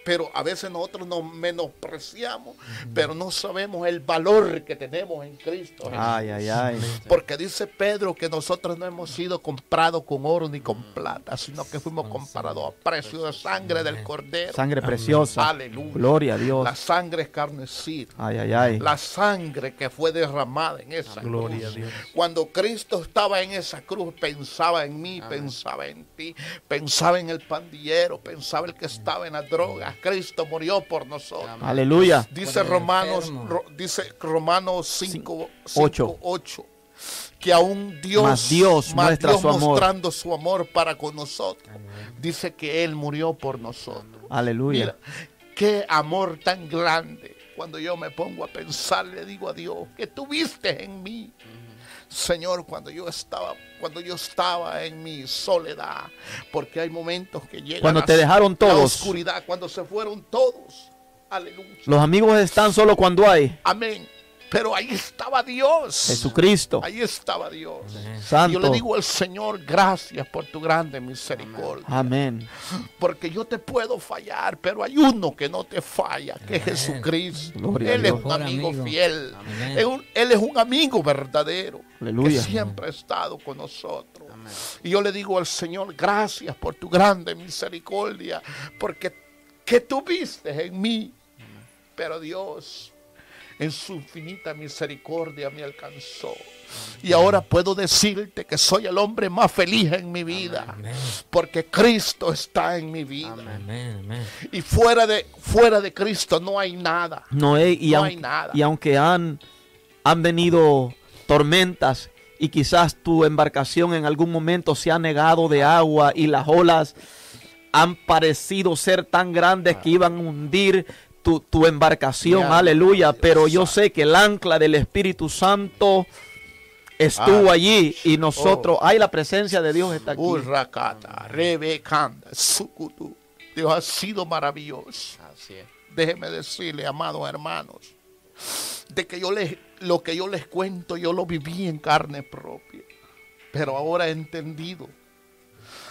S5: pero a veces nosotros nos menospreciamos, pero no sabemos el valor que tenemos en Cristo.
S3: Ay, ay, ay.
S5: Porque dice Pedro que nosotros no hemos sido comprados con oro ni con plata, sino que fuimos comprados a precio de sangre del Cordero.
S3: Sangre preciosa.
S5: Aleluya.
S3: Gloria a Dios.
S5: La sangre escarnecida.
S3: Ay, ay, ay.
S5: La sangre que fue derramada en esa
S3: Gloria A Dios.
S5: Cuando Cristo estaba en esa cruz, pensaba en mí, pensaba en ti, pensaba en el pandillero, pensaba el que estaba en la droga Cristo murió por nosotros.
S3: Aleluya.
S5: Dice Romanos, dice Romanos 5, 8. Que aún Dios,
S3: Dios, muestra su
S5: mostrando su amor para con nosotros. Dice que Él murió por nosotros.
S3: Aleluya.
S5: qué amor tan grande. Cuando yo me pongo a pensar, le digo a Dios, que tuviste en mí. Señor, cuando yo estaba, cuando yo estaba en mi soledad, porque hay momentos que llegan
S3: cuando te dejaron todos, la
S5: oscuridad, cuando se fueron todos. Aleluya.
S3: Los amigos están solo cuando hay.
S5: Amén. Pero ahí estaba Dios.
S3: Jesucristo.
S5: Ahí estaba Dios. Santo. Yo le digo al Señor, gracias por tu grande misericordia.
S3: Amén.
S5: Porque yo te puedo fallar, pero hay uno que no te falla, que es Jesucristo. él es un amigo, fiel. Él, es un amigo verdadero.
S3: Aleluya.
S5: Que siempre ha estado con nosotros. Y yo le digo al Señor, gracias por tu grande misericordia, porque que tuviste en mí. Pero Dios, en su infinita misericordia, me alcanzó. Y ahora puedo decirte que soy el hombre más feliz en mi vida. Porque Cristo está en mi vida. Y fuera de, fuera de Cristo no hay nada.
S3: No, y, hay nada. Y aunque han, han venido tormentas y quizás tu embarcación en algún momento se ha negado de agua y las olas han parecido ser tan grandes que iban a hundir tu, embarcación, aleluya, pero yo sé que el ancla del Espíritu Santo estuvo ah. allí y nosotros, hay la presencia de Dios está aquí.
S5: Dios ha sido maravilloso. Déjeme decirle, amados hermanos, de que yo les, lo que yo les cuento, yo lo viví en carne propia. Pero ahora he entendido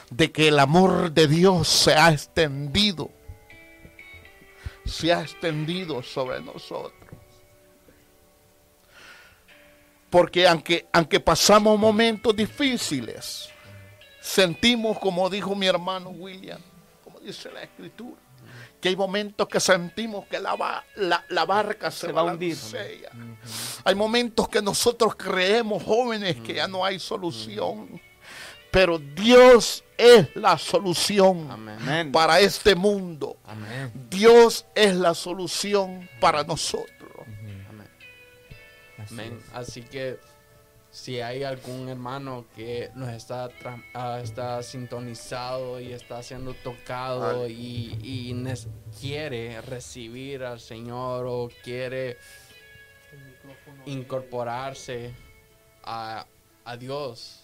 S5: de que el amor de Dios se ha extendido. Se ha extendido sobre nosotros. Porque aunque, aunque pasamos momentos difíciles, sentimos, como dijo mi hermano William, como dice la escritura, que hay momentos que sentimos que la, la, barca se, va a hundir. Hay momentos que nosotros creemos jóvenes que ya no hay solución. Pero Dios es la solución para este mundo. Dios es la solución para nosotros.
S2: Así que si hay algún hermano que nos está, ah, está sintonizado y está siendo tocado y, quiere recibir al Señor o quiere incorporarse a, Dios,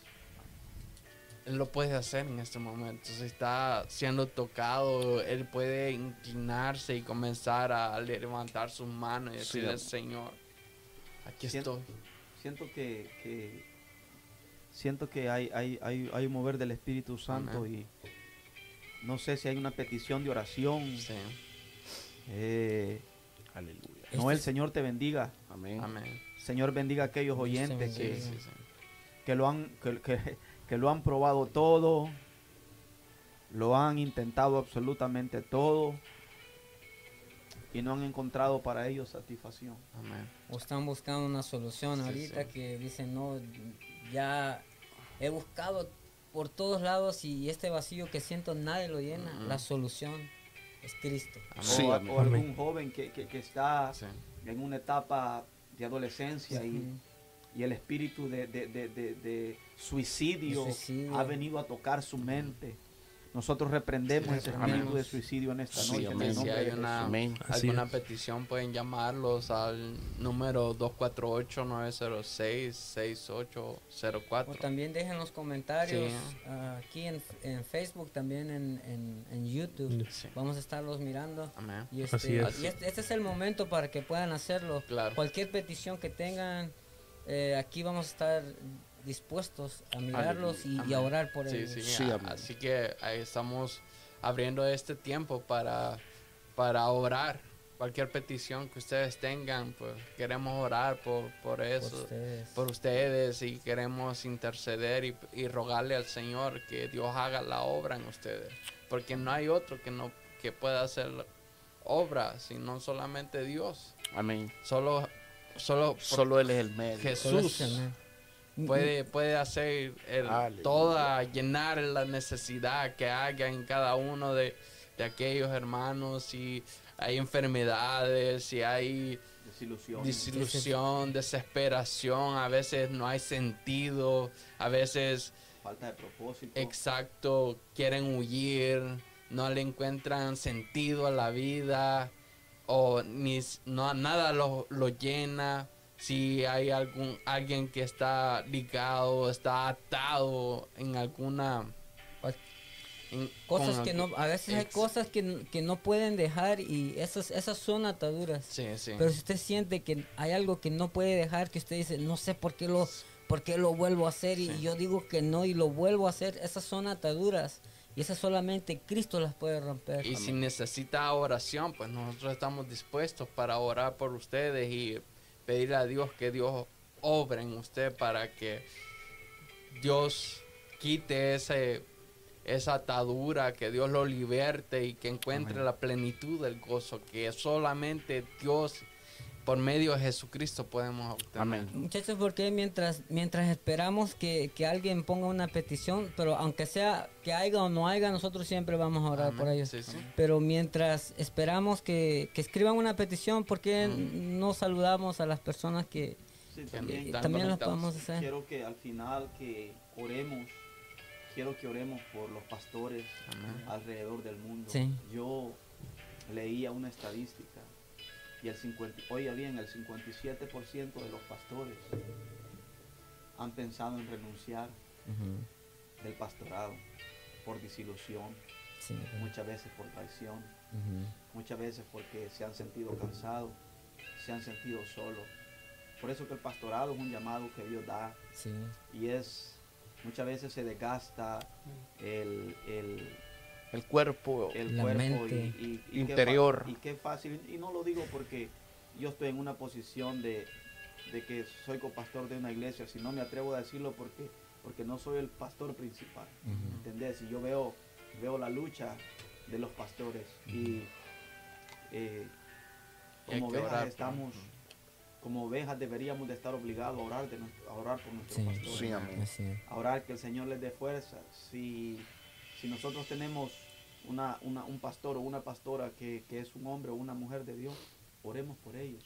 S2: Él lo puede hacer en este momento. Si está siendo tocado, Él puede inclinarse y comenzar a levantar sus manos y decirle, Señor, aquí estoy
S3: siento que, siento que hay, hay, hay, hay, un mover del Espíritu Santo y no sé si hay una petición de oración. Eh, Aleluya. No, el Señor te bendiga.
S2: Amén.
S3: Señor bendiga a aquellos oyentes que, que, lo han, que, que lo han probado todo, lo han intentado absolutamente todo y no han encontrado para ellos satisfacción.
S1: Amén. O están buscando una solución ahorita que dicen, no, ya he buscado por todos lados y este vacío que siento nadie lo llena. La solución es Cristo.
S3: O, algún joven que, que, está en una etapa de adolescencia y, y, el espíritu de, de, de, suicidio, ha venido a tocar su mente. Nosotros reprendemos ese espíritu de suicidio en esta noche.
S2: si hay una, alguna petición, pueden llamarlos al número 248-906-6804. O
S1: también dejen los comentarios aquí en, Facebook, también en, en, YouTube. Vamos a estarlos mirando. Y, este, este, este, es el momento para que puedan hacerlo. Cualquier petición que tengan, eh, aquí vamos a estar dispuestos a mirarlos y, a orar por ellos.
S2: así que ahí estamos abriendo este tiempo para, para orar. Cualquier petición que ustedes tengan, pues queremos orar por, por eso, por ustedes. y queremos interceder y, y, rogarle al Señor que Dios haga la obra en ustedes. Porque no hay otro que, no, que pueda hacer obra, sino solamente Dios.
S5: Amén.
S2: Solo, solo,
S5: solo Él es el medio.
S2: Jesús puede, puede hacer toda, llenar la necesidad que haya en cada uno de, aquellos hermanos, si hay enfermedades, si hay desilusión. desesperación, a veces no hay sentido, a veces...
S3: Falta de propósito.
S2: Exacto, quieren huir, no le encuentran sentido a la vida o ni no, nada lo, lo llena si hay algún alguien que está ligado, está atado en alguna
S1: cosas que no, a veces hay cosas que, que, no pueden dejar y esas, esas son ataduras.
S2: Sí, sí.
S1: Pero si usted siente que hay algo que no puede dejar, que usted dice, no sé por qué lo, por qué lo vuelvo a hacer y yo digo que no y lo vuelvo a hacer, esas son ataduras. Y esas solamente Cristo las puede romper.
S2: Y si necesita oración, pues nosotros estamos dispuestos para orar por ustedes y pedirle a Dios que Dios obre en usted para que Dios quite ese esa atadura, que Dios lo liberte y que encuentre la plenitud del gozo que solamente Dios por medio de Jesucristo podemos obtener.
S1: Muchachos, porque mientras, mientras esperamos que, alguien ponga una petición, pero aunque sea que haya o no haya, nosotros siempre vamos a orar por ellos. Pero mientras esperamos que, escriban una petición, ¿por qué no saludamos a las personas que, también, también las podemos hacer?
S3: Quiero que al final que oremos quiero que oremos por los pastores alrededor del mundo. Yo leía una estadística y el 50, oiga bien, el 57% de los pastores han pensado en renunciar del pastorado por desilusión, muchas veces por traición, muchas veces porque se han sentido cansados, se han sentido solos. Por eso que el pastorado es un llamado que Dios da. Y es muchas veces se desgasta el,
S5: el, cuerpo,
S3: el cuerpo
S5: y, interior.
S3: y qué fácil, y no lo digo porque yo estoy en una posición de, que soy copastor de una iglesia, si no me atrevo a decirlo porque, porque no soy el pastor principal. ¿Entendés? Y yo veo, veo la lucha de los pastores y eh, como veas estamos como ovejas deberíamos de estar obligados a orar, de, a orar por nuestros pastores. A orar que el Señor les dé fuerza. Si, si nosotros tenemos una, un pastor o una pastora que, es un hombre o una mujer de Dios, oremos por ellos.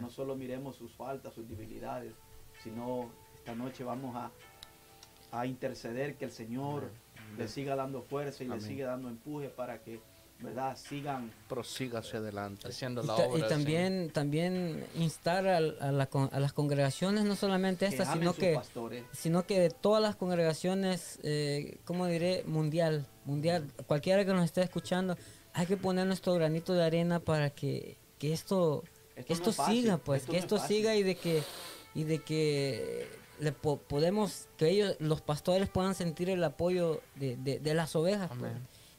S3: No solo miremos sus faltas, sus debilidades, sino esta noche vamos a, a interceder que el Señor le siga dando fuerza y le siga dando empuje para que ¿verdad? Sigan.
S5: Prosiga hacia adelante.
S2: Haciendo la obra.
S1: Y también, también instar a, las congregaciones, no solamente estas, sino que, sino que de todas las congregaciones, eh, ¿cómo diré? Mundial, mundial. Cualquiera que nos esté escuchando, hay que poner nuestro granito de arena para que, que esto, esto, siga, pues, que esto siga y de que, y de que le podemos, que ellos, los pastores puedan sentir el apoyo de, de, las ovejas. Pues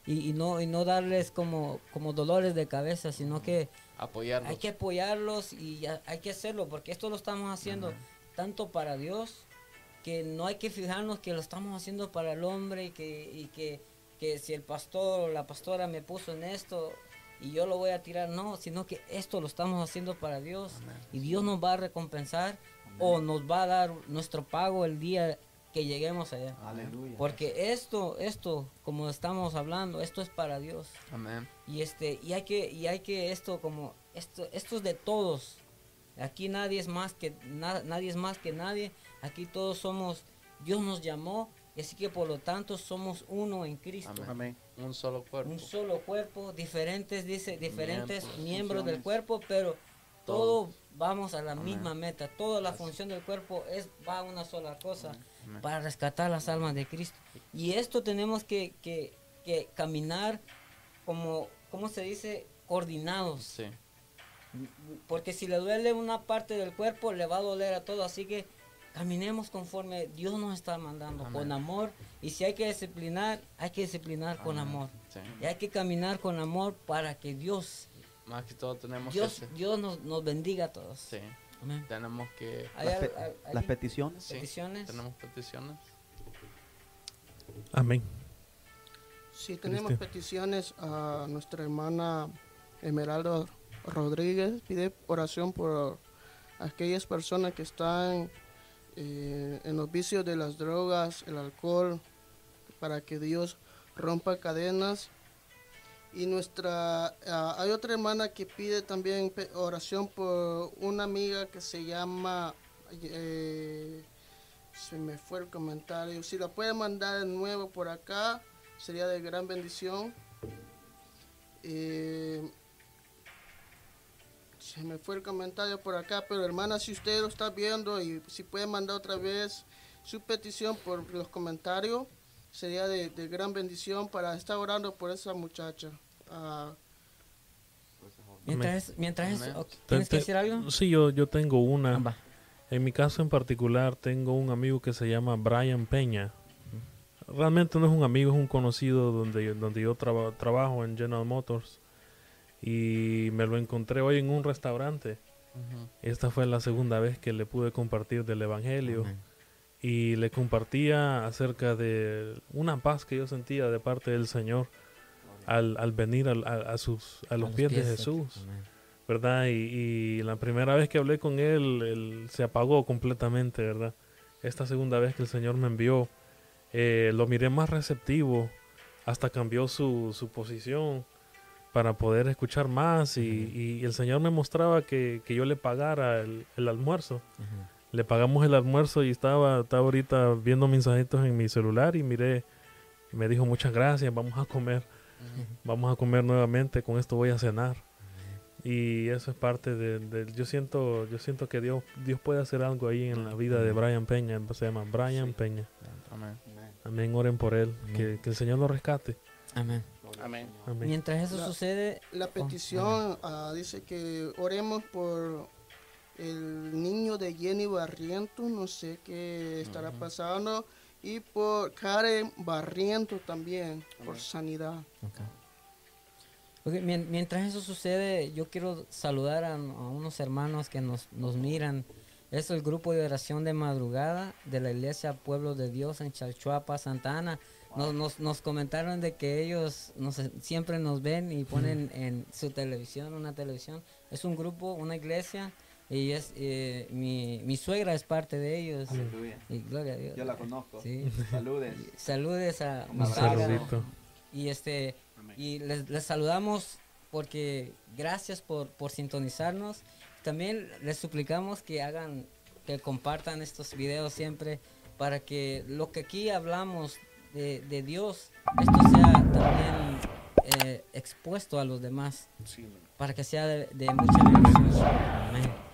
S1: y, no y no darles como como dolores de cabeza sino que
S2: apoyarlos.
S1: hay que apoyarlos y hay que hacerlo porque esto lo estamos haciendo tanto para Dios que no hay que fijarnos que lo estamos haciendo para el hombre y que y que, que si el pastor o la pastora me puso en esto y yo lo voy a tirar no sino que esto lo estamos haciendo para Dios y Dios nos va a recompensar o nos va a dar nuestro pago el día que lleguemos allá.
S3: Aleluya.
S1: Porque esto, esto, como estamos hablando, esto es para Dios.
S2: Amén.
S1: Y este, y hay que, y hay que esto como, esto, esto es de todos. Aquí nadie es más que nadie es más que nadie. Aquí todos somos, Dios nos llamó, y así que por lo tanto somos uno en Cristo.
S2: Amén. Un solo cuerpo.
S1: Un solo cuerpo, diferentes, dice, diferentes miembros, del cuerpo, pero todo, vamos a la misma meta. Toda la función del cuerpo es va a una sola cosa para rescatar las almas de Cristo. Y esto tenemos que, caminar como, ¿cómo se dice? Coordinados. Porque si le duele una parte del cuerpo, le va a doler a todo. Así que caminemos conforme Dios nos está mandando, con amor. Y si hay que disciplinar, hay que disciplinar con amor. Y hay que caminar con amor para que Dios...
S2: Más que todo tenemos
S1: Dios, Dios nos, nos bendiga a todos.
S2: Tenemos que...
S3: las, peticiones.
S1: peticiones.
S2: Tenemos peticiones.
S4: Amén.
S6: Sí, tenemos peticiones a nuestra hermana Esmeralda Rodríguez. Pide oración por aquellas personas que están eh, en los vicios de las drogas, el alcohol, para que Dios rompa cadenas y nuestra, ah, hay otra hermana que pide también oración por una amiga que se llama, eh, se me fue el comentario, si la puede mandar de nuevo por acá, sería de gran bendición. Eh, se me fue el comentario por acá, pero hermana, si usted lo está viendo y si puede mandar otra vez su petición por los comentarios, sería de, gran bendición para estar orando por esa muchacha. Uh,
S1: mientras, mientras ¿tienes que decir algo?
S4: Sí, yo, yo tengo una. Ah, en mi caso en particular, tengo un amigo que se llama Brian Peña. Realmente no es un amigo, es un conocido donde, donde yo trabajo en General Motors. Y me lo encontré hoy en un restaurante. Esta fue la segunda vez que le pude compartir del Evangelio. Y le compartía acerca de una paz que yo sentía de parte del Señor al, al venir a, sus, a los, pies, de Jesús. ¿verdad? Y, la primera vez que hablé con él, él se apagó completamente, ¿verdad? Esta segunda vez que el Señor me envió, eh, lo miré más receptivo, hasta cambió su, su posición para poder escuchar más y, el Señor me mostraba que, yo le pagara el, almuerzo. Le pagamos el almuerzo y estaba, estaba ahorita viendo mensajitos en mi celular y miré, y me dijo muchas gracias, vamos a comer, vamos a comer nuevamente, con esto voy a cenar y eso es parte de, yo siento yo siento que Dios Dios puede hacer algo ahí en la vida de Brian Peña se llama Brian Peña. Amén. Amén oren por él que, el Señor lo rescate.
S1: Amén.
S5: Amén,
S1: mientras eso sucede
S6: la oh, petición ah, dice que oremos por el niño de Jenny Barriento no sé qué estará pasando y por Karen Barriento también por sanidad
S1: mientras eso sucede, yo quiero saludar a, unos hermanos que nos, nos miran. Es el grupo de oración de madrugada de la iglesia Pueblo de Dios en Chalchuapa, Santa Ana. Nos, nos, comentaron de que ellos nos, siempre nos ven y ponen en su televisión, una televisión. Es un grupo, una iglesia, y es eh, mi, mi, suegra es parte de ellos.
S3: Y gloria a Dios. Yo la conozco. Sí. Saludes.
S1: Saludes a
S4: mi suegra.
S1: Y este y les, saludamos porque gracias por, por sintonizarnos. También les suplicamos que hagan, que compartan estos videos siempre para que lo que aquí hablamos de, de Dios, esto sea también eh, expuesto a los demás. Para que sea de, mucha bendición. Amén.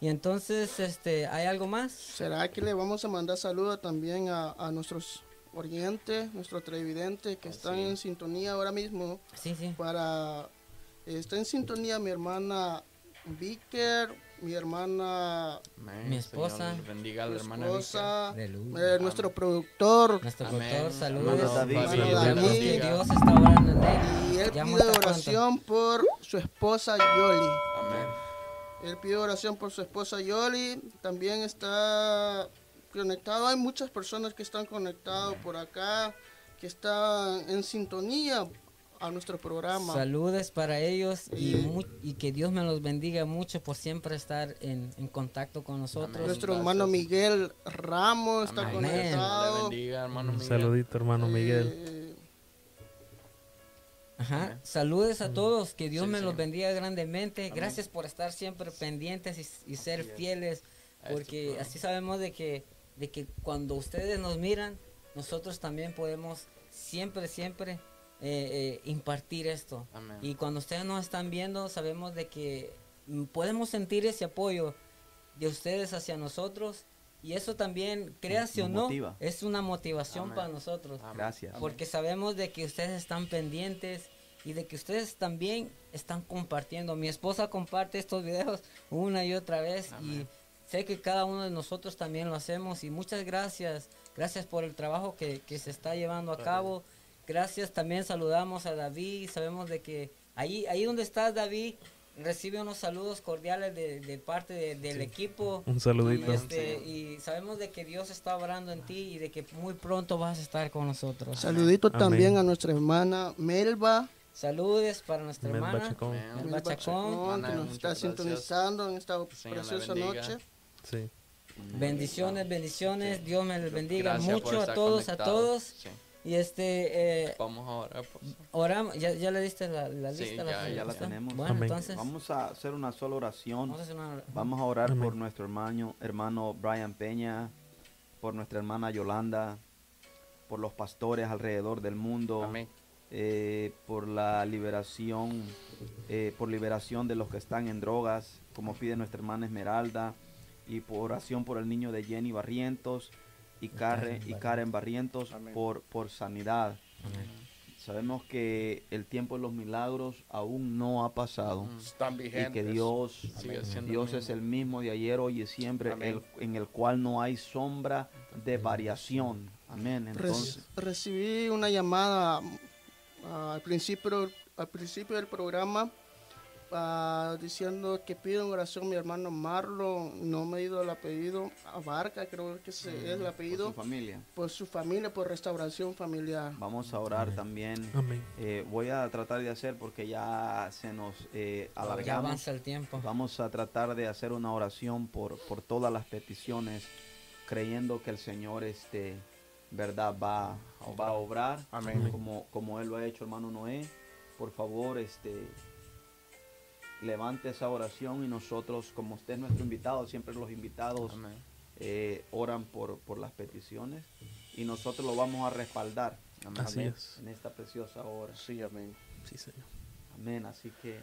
S1: Y entonces, este, ¿hay algo más?
S6: ¿Será que le vamos a mandar saludos también a, a nuestros Oriente, nuestro televidente que están en sintonía ahora mismo.
S1: Sí, sí.
S6: Para está en sintonía mi hermana Vicker, mi hermana
S1: mi esposa,
S2: bendiga a la
S6: hermana esposa, eh, nuestro productor,
S1: nuestro productor, saludos,
S6: David, David, Dios está orando en él. Y él pide oración por su esposa Yoli. Amén. Él pide oración por su esposa Yoli. También está conectado. Hay muchas personas que están conectados por acá, que están en sintonía a nuestro programa.
S1: Saludes para ellos y, que Dios me los bendiga mucho por siempre estar en, contacto con nosotros.
S6: Nuestro hermano Miguel Ramos está conectado.
S4: Un saludito, hermano Miguel. Eh,
S1: Ajá. Saludes a todos, que Dios me los bendiga grandemente. Gracias por estar siempre pendientes y, ser fieles, porque así sabemos de que de que cuando ustedes nos miran, nosotros también podemos siempre, siempre eh, eh, impartir esto. Y cuando ustedes nos están viendo, sabemos de que mm, podemos sentir ese apoyo de ustedes hacia nosotros. Y eso también, créase o no, es una motivación para nosotros.
S3: Gracias.
S1: Porque sabemos de que ustedes están pendientes y de que ustedes también están compartiendo. Mi esposa comparte estos videos una y otra vez y sé que cada uno de nosotros también lo hacemos y muchas gracias, gracias por el trabajo que, se está llevando a cabo. Gracias, también saludamos a David, sabemos de que ahí, ahí donde estás David, recibe unos saludos cordiales de, parte del equipo.
S4: Un saludito.
S1: Y, este, y, sabemos de que Dios está obrando en ti y de que muy pronto vas a estar con nosotros.
S6: Saludito también a nuestra hermana Melba.
S1: Saludes para nuestra hermana
S6: Melba Chacón, que nos está sintonizando en esta preciosa noche.
S4: Sí.
S1: Bendiciones, bendiciones. Dios me les bendiga mucho a todos, a todos. Y este.
S2: Eh, vamos a orar.
S1: Oramos, ya, ya le diste la, la lista.
S3: ya, ya la tenemos.
S1: Bueno, entonces.
S3: Vamos a hacer una sola oración. Vamos a, orar por nuestro hermano, hermano Brian Peña, por nuestra hermana Yolanda, por los pastores alrededor del mundo. Eh, por la liberación, eh, por liberación de los que están en drogas, como pide nuestra hermana Esmeralda y por oración por el niño de Jenny Barrientos y Karen, y Karen Barrientos por, por sanidad. Sabemos que el tiempo de los milagros aún no ha pasado.
S5: Están vigentes.
S3: Y que Dios, Dios es el mismo de ayer, hoy y siempre, en el cual no hay sombra de variación. Amén. Entonces,
S6: recibí una llamada ah, al principio al principio del programa uh, diciendo que pido oración mi hermano Marlon, no me he ido el apellido, Abarca, creo que es el apellido.
S3: Por su familia.
S6: Por su familia, por restauración familiar.
S3: Vamos a orar también. Eh, voy a tratar de hacer porque ya se nos eh, alargamos. Ya
S1: avanza el tiempo.
S3: Vamos a tratar de hacer una oración por, por todas las peticiones, creyendo que el Señor este, verdad va, va a obrar
S5: Amén.
S3: Como, como Él lo ha hecho, hermano Noé. Por favor, este levante esa oración y nosotros, como usted es nuestro invitado, siempre los invitados eh, oran por, por las peticiones y nosotros lo vamos a respaldar
S4: amén.
S3: en esta preciosa hora.
S5: Sí, amén.
S4: Sí, Señor.
S3: Amén, así que...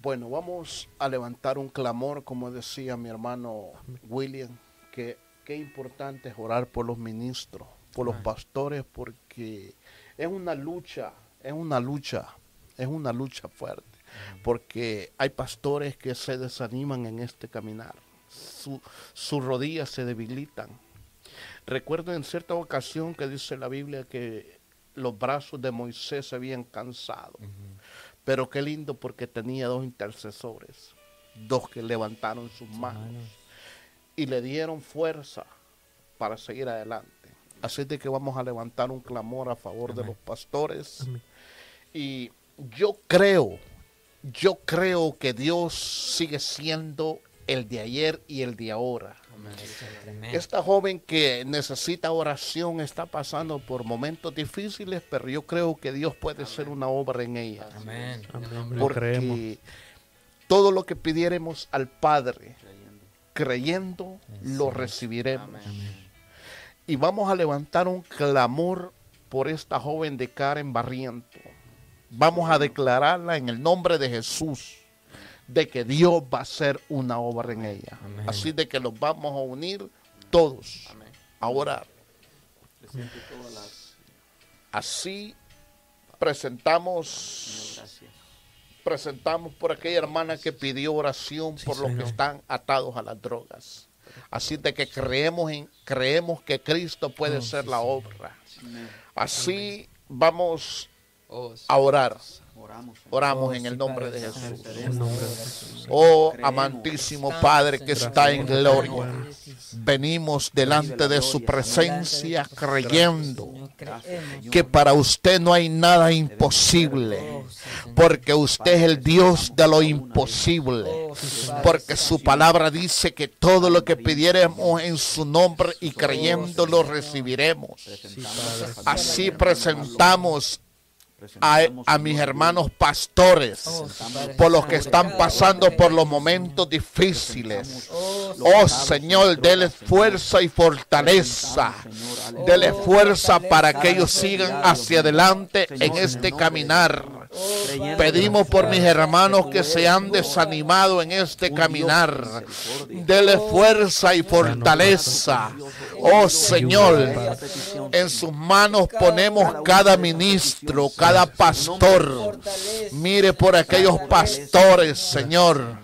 S5: Bueno, vamos a levantar un clamor, como decía mi hermano William, que qué importante es orar por los ministros, por los pastores, porque es una lucha, es una lucha, es una lucha fuerte. Porque hay pastores que se desaniman en este caminar, sus rodillas se debilitan. Recuerdo en cierta ocasión que dice la Biblia que los brazos de Moisés se habían cansado, pero qué lindo porque tenía dos intercesores, dos que levantaron sus manos y le dieron fuerza para seguir adelante. Así de que vamos a levantar un clamor a favor de los pastores. Y yo creo yo creo que Dios sigue siendo el de ayer y el de ahora. Esta joven que necesita oración está pasando por momentos difíciles, pero yo creo que Dios puede ser una obra en ella.
S1: Amén.
S5: Porque todo lo que pidiéramos al Padre, creyendo, lo recibiremos. Y vamos a levantar un clamor por esta joven de Karen Barriento vamos a declararla en el nombre de Jesús de que Dios va a hacer una obra en ella. Así de que los vamos a unir todos a orar. Así presentamos presentamos por aquella hermana que pidió oración por los que están atados a las drogas. Así de que creemos en creemos que Cristo puede oh, ser la obra. Así vamos a orar. Oramos en el nombre de Jesús. Oh amantísimo Padre que está en gloria. Venimos delante de su presencia creyendo que para usted no hay nada imposible. Porque usted es el Dios de lo imposible. Porque su palabra dice que todo lo que pidiéramos en su nombre y creyendo lo recibiremos. Así presentamos a, mis hermanos pastores, por los que están pasando por los momentos difíciles. Oh Señor, dele fuerza y fortaleza. Dele fuerza para que ellos sigan hacia adelante en este caminar. Pedimos por mis hermanos que se han desanimado en este caminar. Dele fuerza y fortaleza. Oh Señor, en sus manos ponemos cada ministro, cada pastor. Mire por aquellos pastores, Señor.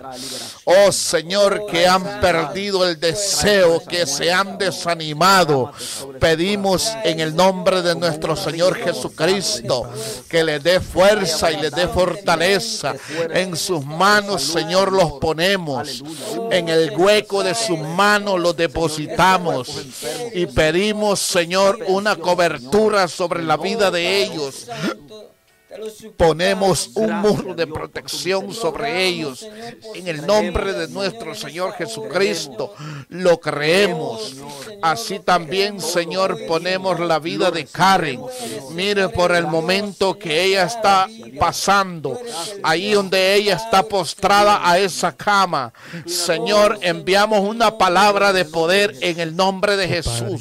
S5: Oh Señor, que han perdido el deseo, que se han desanimado. Pedimos en el nombre de nuestro Señor Jesucristo que le dé fuerza y le dé fortaleza. En sus manos, Señor, los ponemos. En el hueco de sus manos los depositamos. Y pedimos, Señor, una cobertura sobre la vida de ellos. Ponemos un muro de protección sobre ellos. En el nombre de nuestro Señor Jesucristo lo creemos. Así también, Señor, ponemos la vida de Karen. Mire por el momento que ella está pasando. Ahí donde ella está postrada a esa cama. Señor, enviamos una palabra de poder en el nombre de Jesús.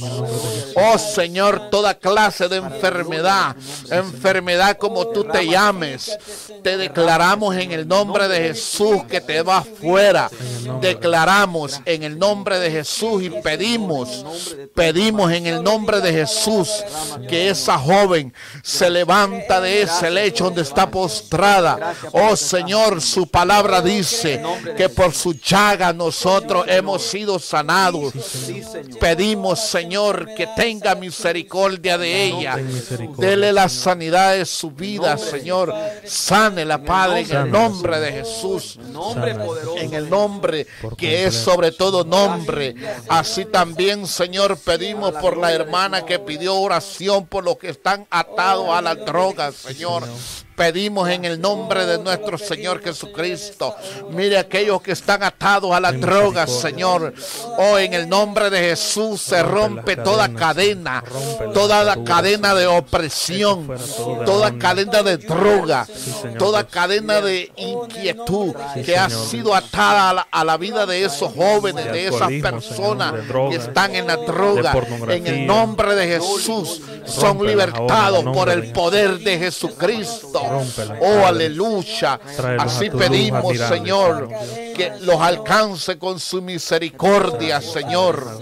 S5: Oh Señor, toda clase de enfermedad. Enfermedad como tú te llames, te declaramos en el nombre de Jesús que te vas fuera. Declaramos en el nombre de Jesús y pedimos, pedimos en el nombre de Jesús que esa joven se levanta de ese lecho donde está postrada. Oh Señor, su palabra dice que por su llaga nosotros hemos sido sanados. Pedimos, Señor, que tenga misericordia de ella. Dele la sanidad de su vida, Señor. Sane la Padre en el nombre de Jesús. En el nombre que es sobre todo nombre. Así también, Señor, pedimos por la hermana que pidió oración por los que están atados a las drogas, Señor. Pedimos en el nombre de nuestro Señor Jesucristo. Mire aquellos que están atados a las drogas, Señor. Oh, en el nombre de Jesús se rompe toda cadena, toda la cadena de opresión, toda cadena de droga, toda cadena de inquietud que ha sido atada a la, vida de esos jóvenes, de esas personas que están en la droga. En el nombre de Jesús son libertados por el poder de Jesucristo. Oh, aleluya. Así pedimos, Señor, que los alcance con su misericordia, Señor.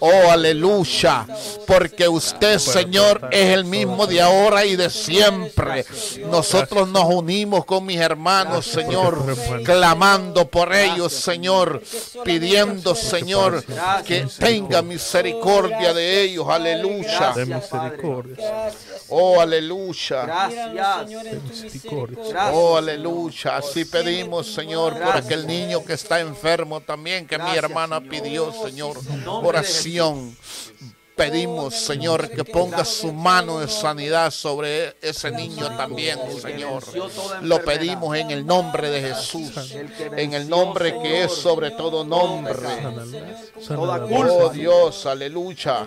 S5: Oh, aleluya. Porque usted, Señor, es el mismo de ahora y de siempre. Nosotros nos unimos con mis hermanos, Señor, clamando por ellos, Señor, pidiendo, Señor, que tenga misericordia de ellos. Aleluya. Oh, aleluya. Gracias. Oh, aleluya. Así pedimos, Señor, por aquel niño que está enfermo también, que mi hermana pidió, Señor, oración pedimos, Señor, que ponga su mano de sanidad sobre ese niño también, Señor. Lo pedimos en el nombre de Jesús, en el nombre que es sobre todo nombre. Oh Dios, aleluya.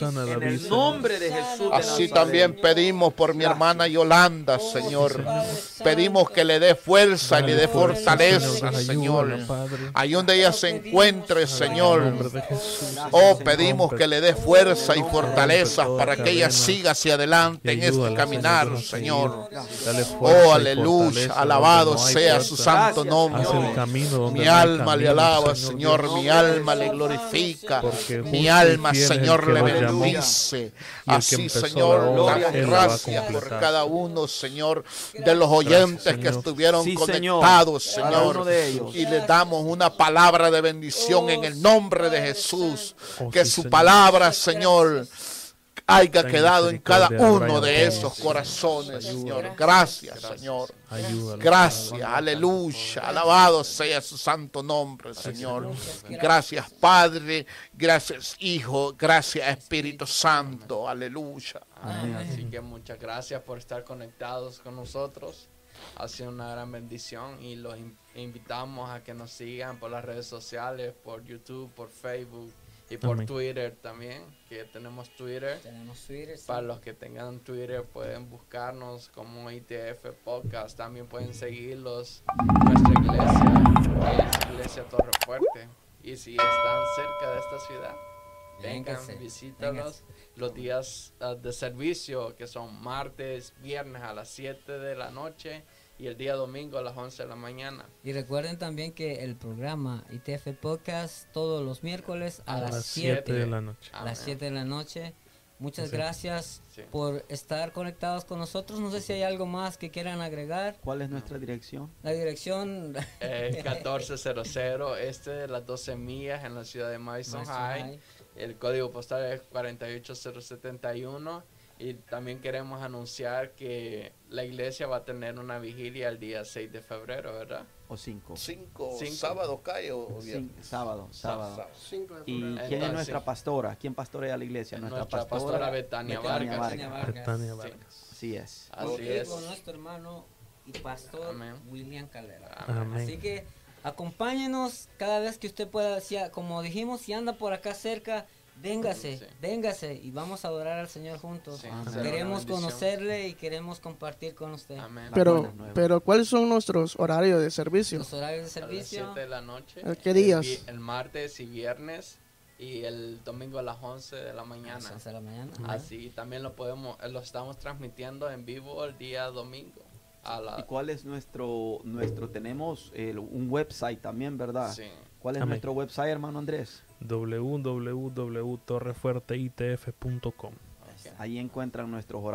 S3: En el nombre de Jesús.
S5: Así también pedimos por mi hermana Yolanda, Señor. Pedimos que le dé fuerza y le dé fortaleza, Señor. Ahí donde ella se encuentre, Señor. Oh, pedimos que le dé fuerza y fortaleza para que ella siga hacia adelante en este caminar, Señor. Oh, aleluya, alabado sea su santo nombre. Mi alma le alaba, Señor, mi alma le glorifica, mi alma, Señor, le bendice. Así, Señor, gracias por cada uno, Señor, de los oyentes que estuvieron conectados, Señor. Y le damos una palabra de bendición en el nombre de Jesús. Oh, que su palabra, Señor, haya quedado en cada uno de esos corazones, Señor. Gracias, Señor. Gracias, aleluya. Alabado sea su santo nombre, Señor. Gracias, Padre. Gracias, Hijo. Gracias, Espíritu Santo. Aleluya.
S2: Así que muchas gracias por estar conectados con nosotros. Ha sido una gran bendición y los invitamos a que nos sigan por las redes sociales, por YouTube, por Facebook y por Twitter también, que tenemos Twitter.
S1: Tenemos Twitter.
S2: Para los que tengan Twitter pueden buscarnos como ITF Podcast. También pueden seguirlos nuestra iglesia, que es Iglesia Torre Fuerte. Y si están cerca de esta ciudad, vengan, visítanos los días ah, de servicio, que son martes, viernes a las 7 de la noche y el día domingo a las 11 de la mañana.
S1: Y recuerden también que el programa ITF Podcast todos los miércoles a, las 7
S4: de la noche.
S1: A las 7 de la noche. Muchas gracias por estar conectados con nosotros. No sé si hay algo más que quieran agregar.
S3: ¿Cuál es nuestra dirección?
S1: La dirección...
S2: Eh, 1400, este de las 12 millas en la ciudad de Madison, High. El código postal es 48071 y también queremos anunciar que la iglesia va a tener una vigilia el día 6 de febrero, ¿verdad?
S3: O 5.
S5: 5. ¿Sábado cae o viernes?
S3: Sábado, sábado. ¿Y quién es nuestra pastora? ¿Quién pastorea la iglesia?
S2: Nuestra, pastora, Betania, Vargas.
S3: Betania Vargas. Así es.
S1: Así es. Con nuestro hermano y pastor William Calera. Así que acompáñenos cada vez que usted pueda, como dijimos, si anda por acá cerca, Véngase, véngase y vamos a adorar al Señor juntos. Queremos conocerle y queremos compartir con usted.
S6: Pero, pero ¿cuáles son nuestros horarios de servicio?
S1: Los horarios de servicio.
S2: A las 7 de la noche.
S6: ¿Qué días?
S2: El, martes y viernes y el domingo a las 11 de la mañana.
S1: A las 11 de la mañana.
S2: Así también lo podemos, eh, lo estamos transmitiendo en vivo el día domingo. A la,
S3: ¿Y cuál es nuestro, nuestro, tenemos el, un website también, verdad?
S2: sí.
S3: ¿Cuál es
S4: Amén.
S3: nuestro website, hermano Andrés?
S4: www.torrefuerteitf.com.
S3: Ahí encuentran nuestros horarios.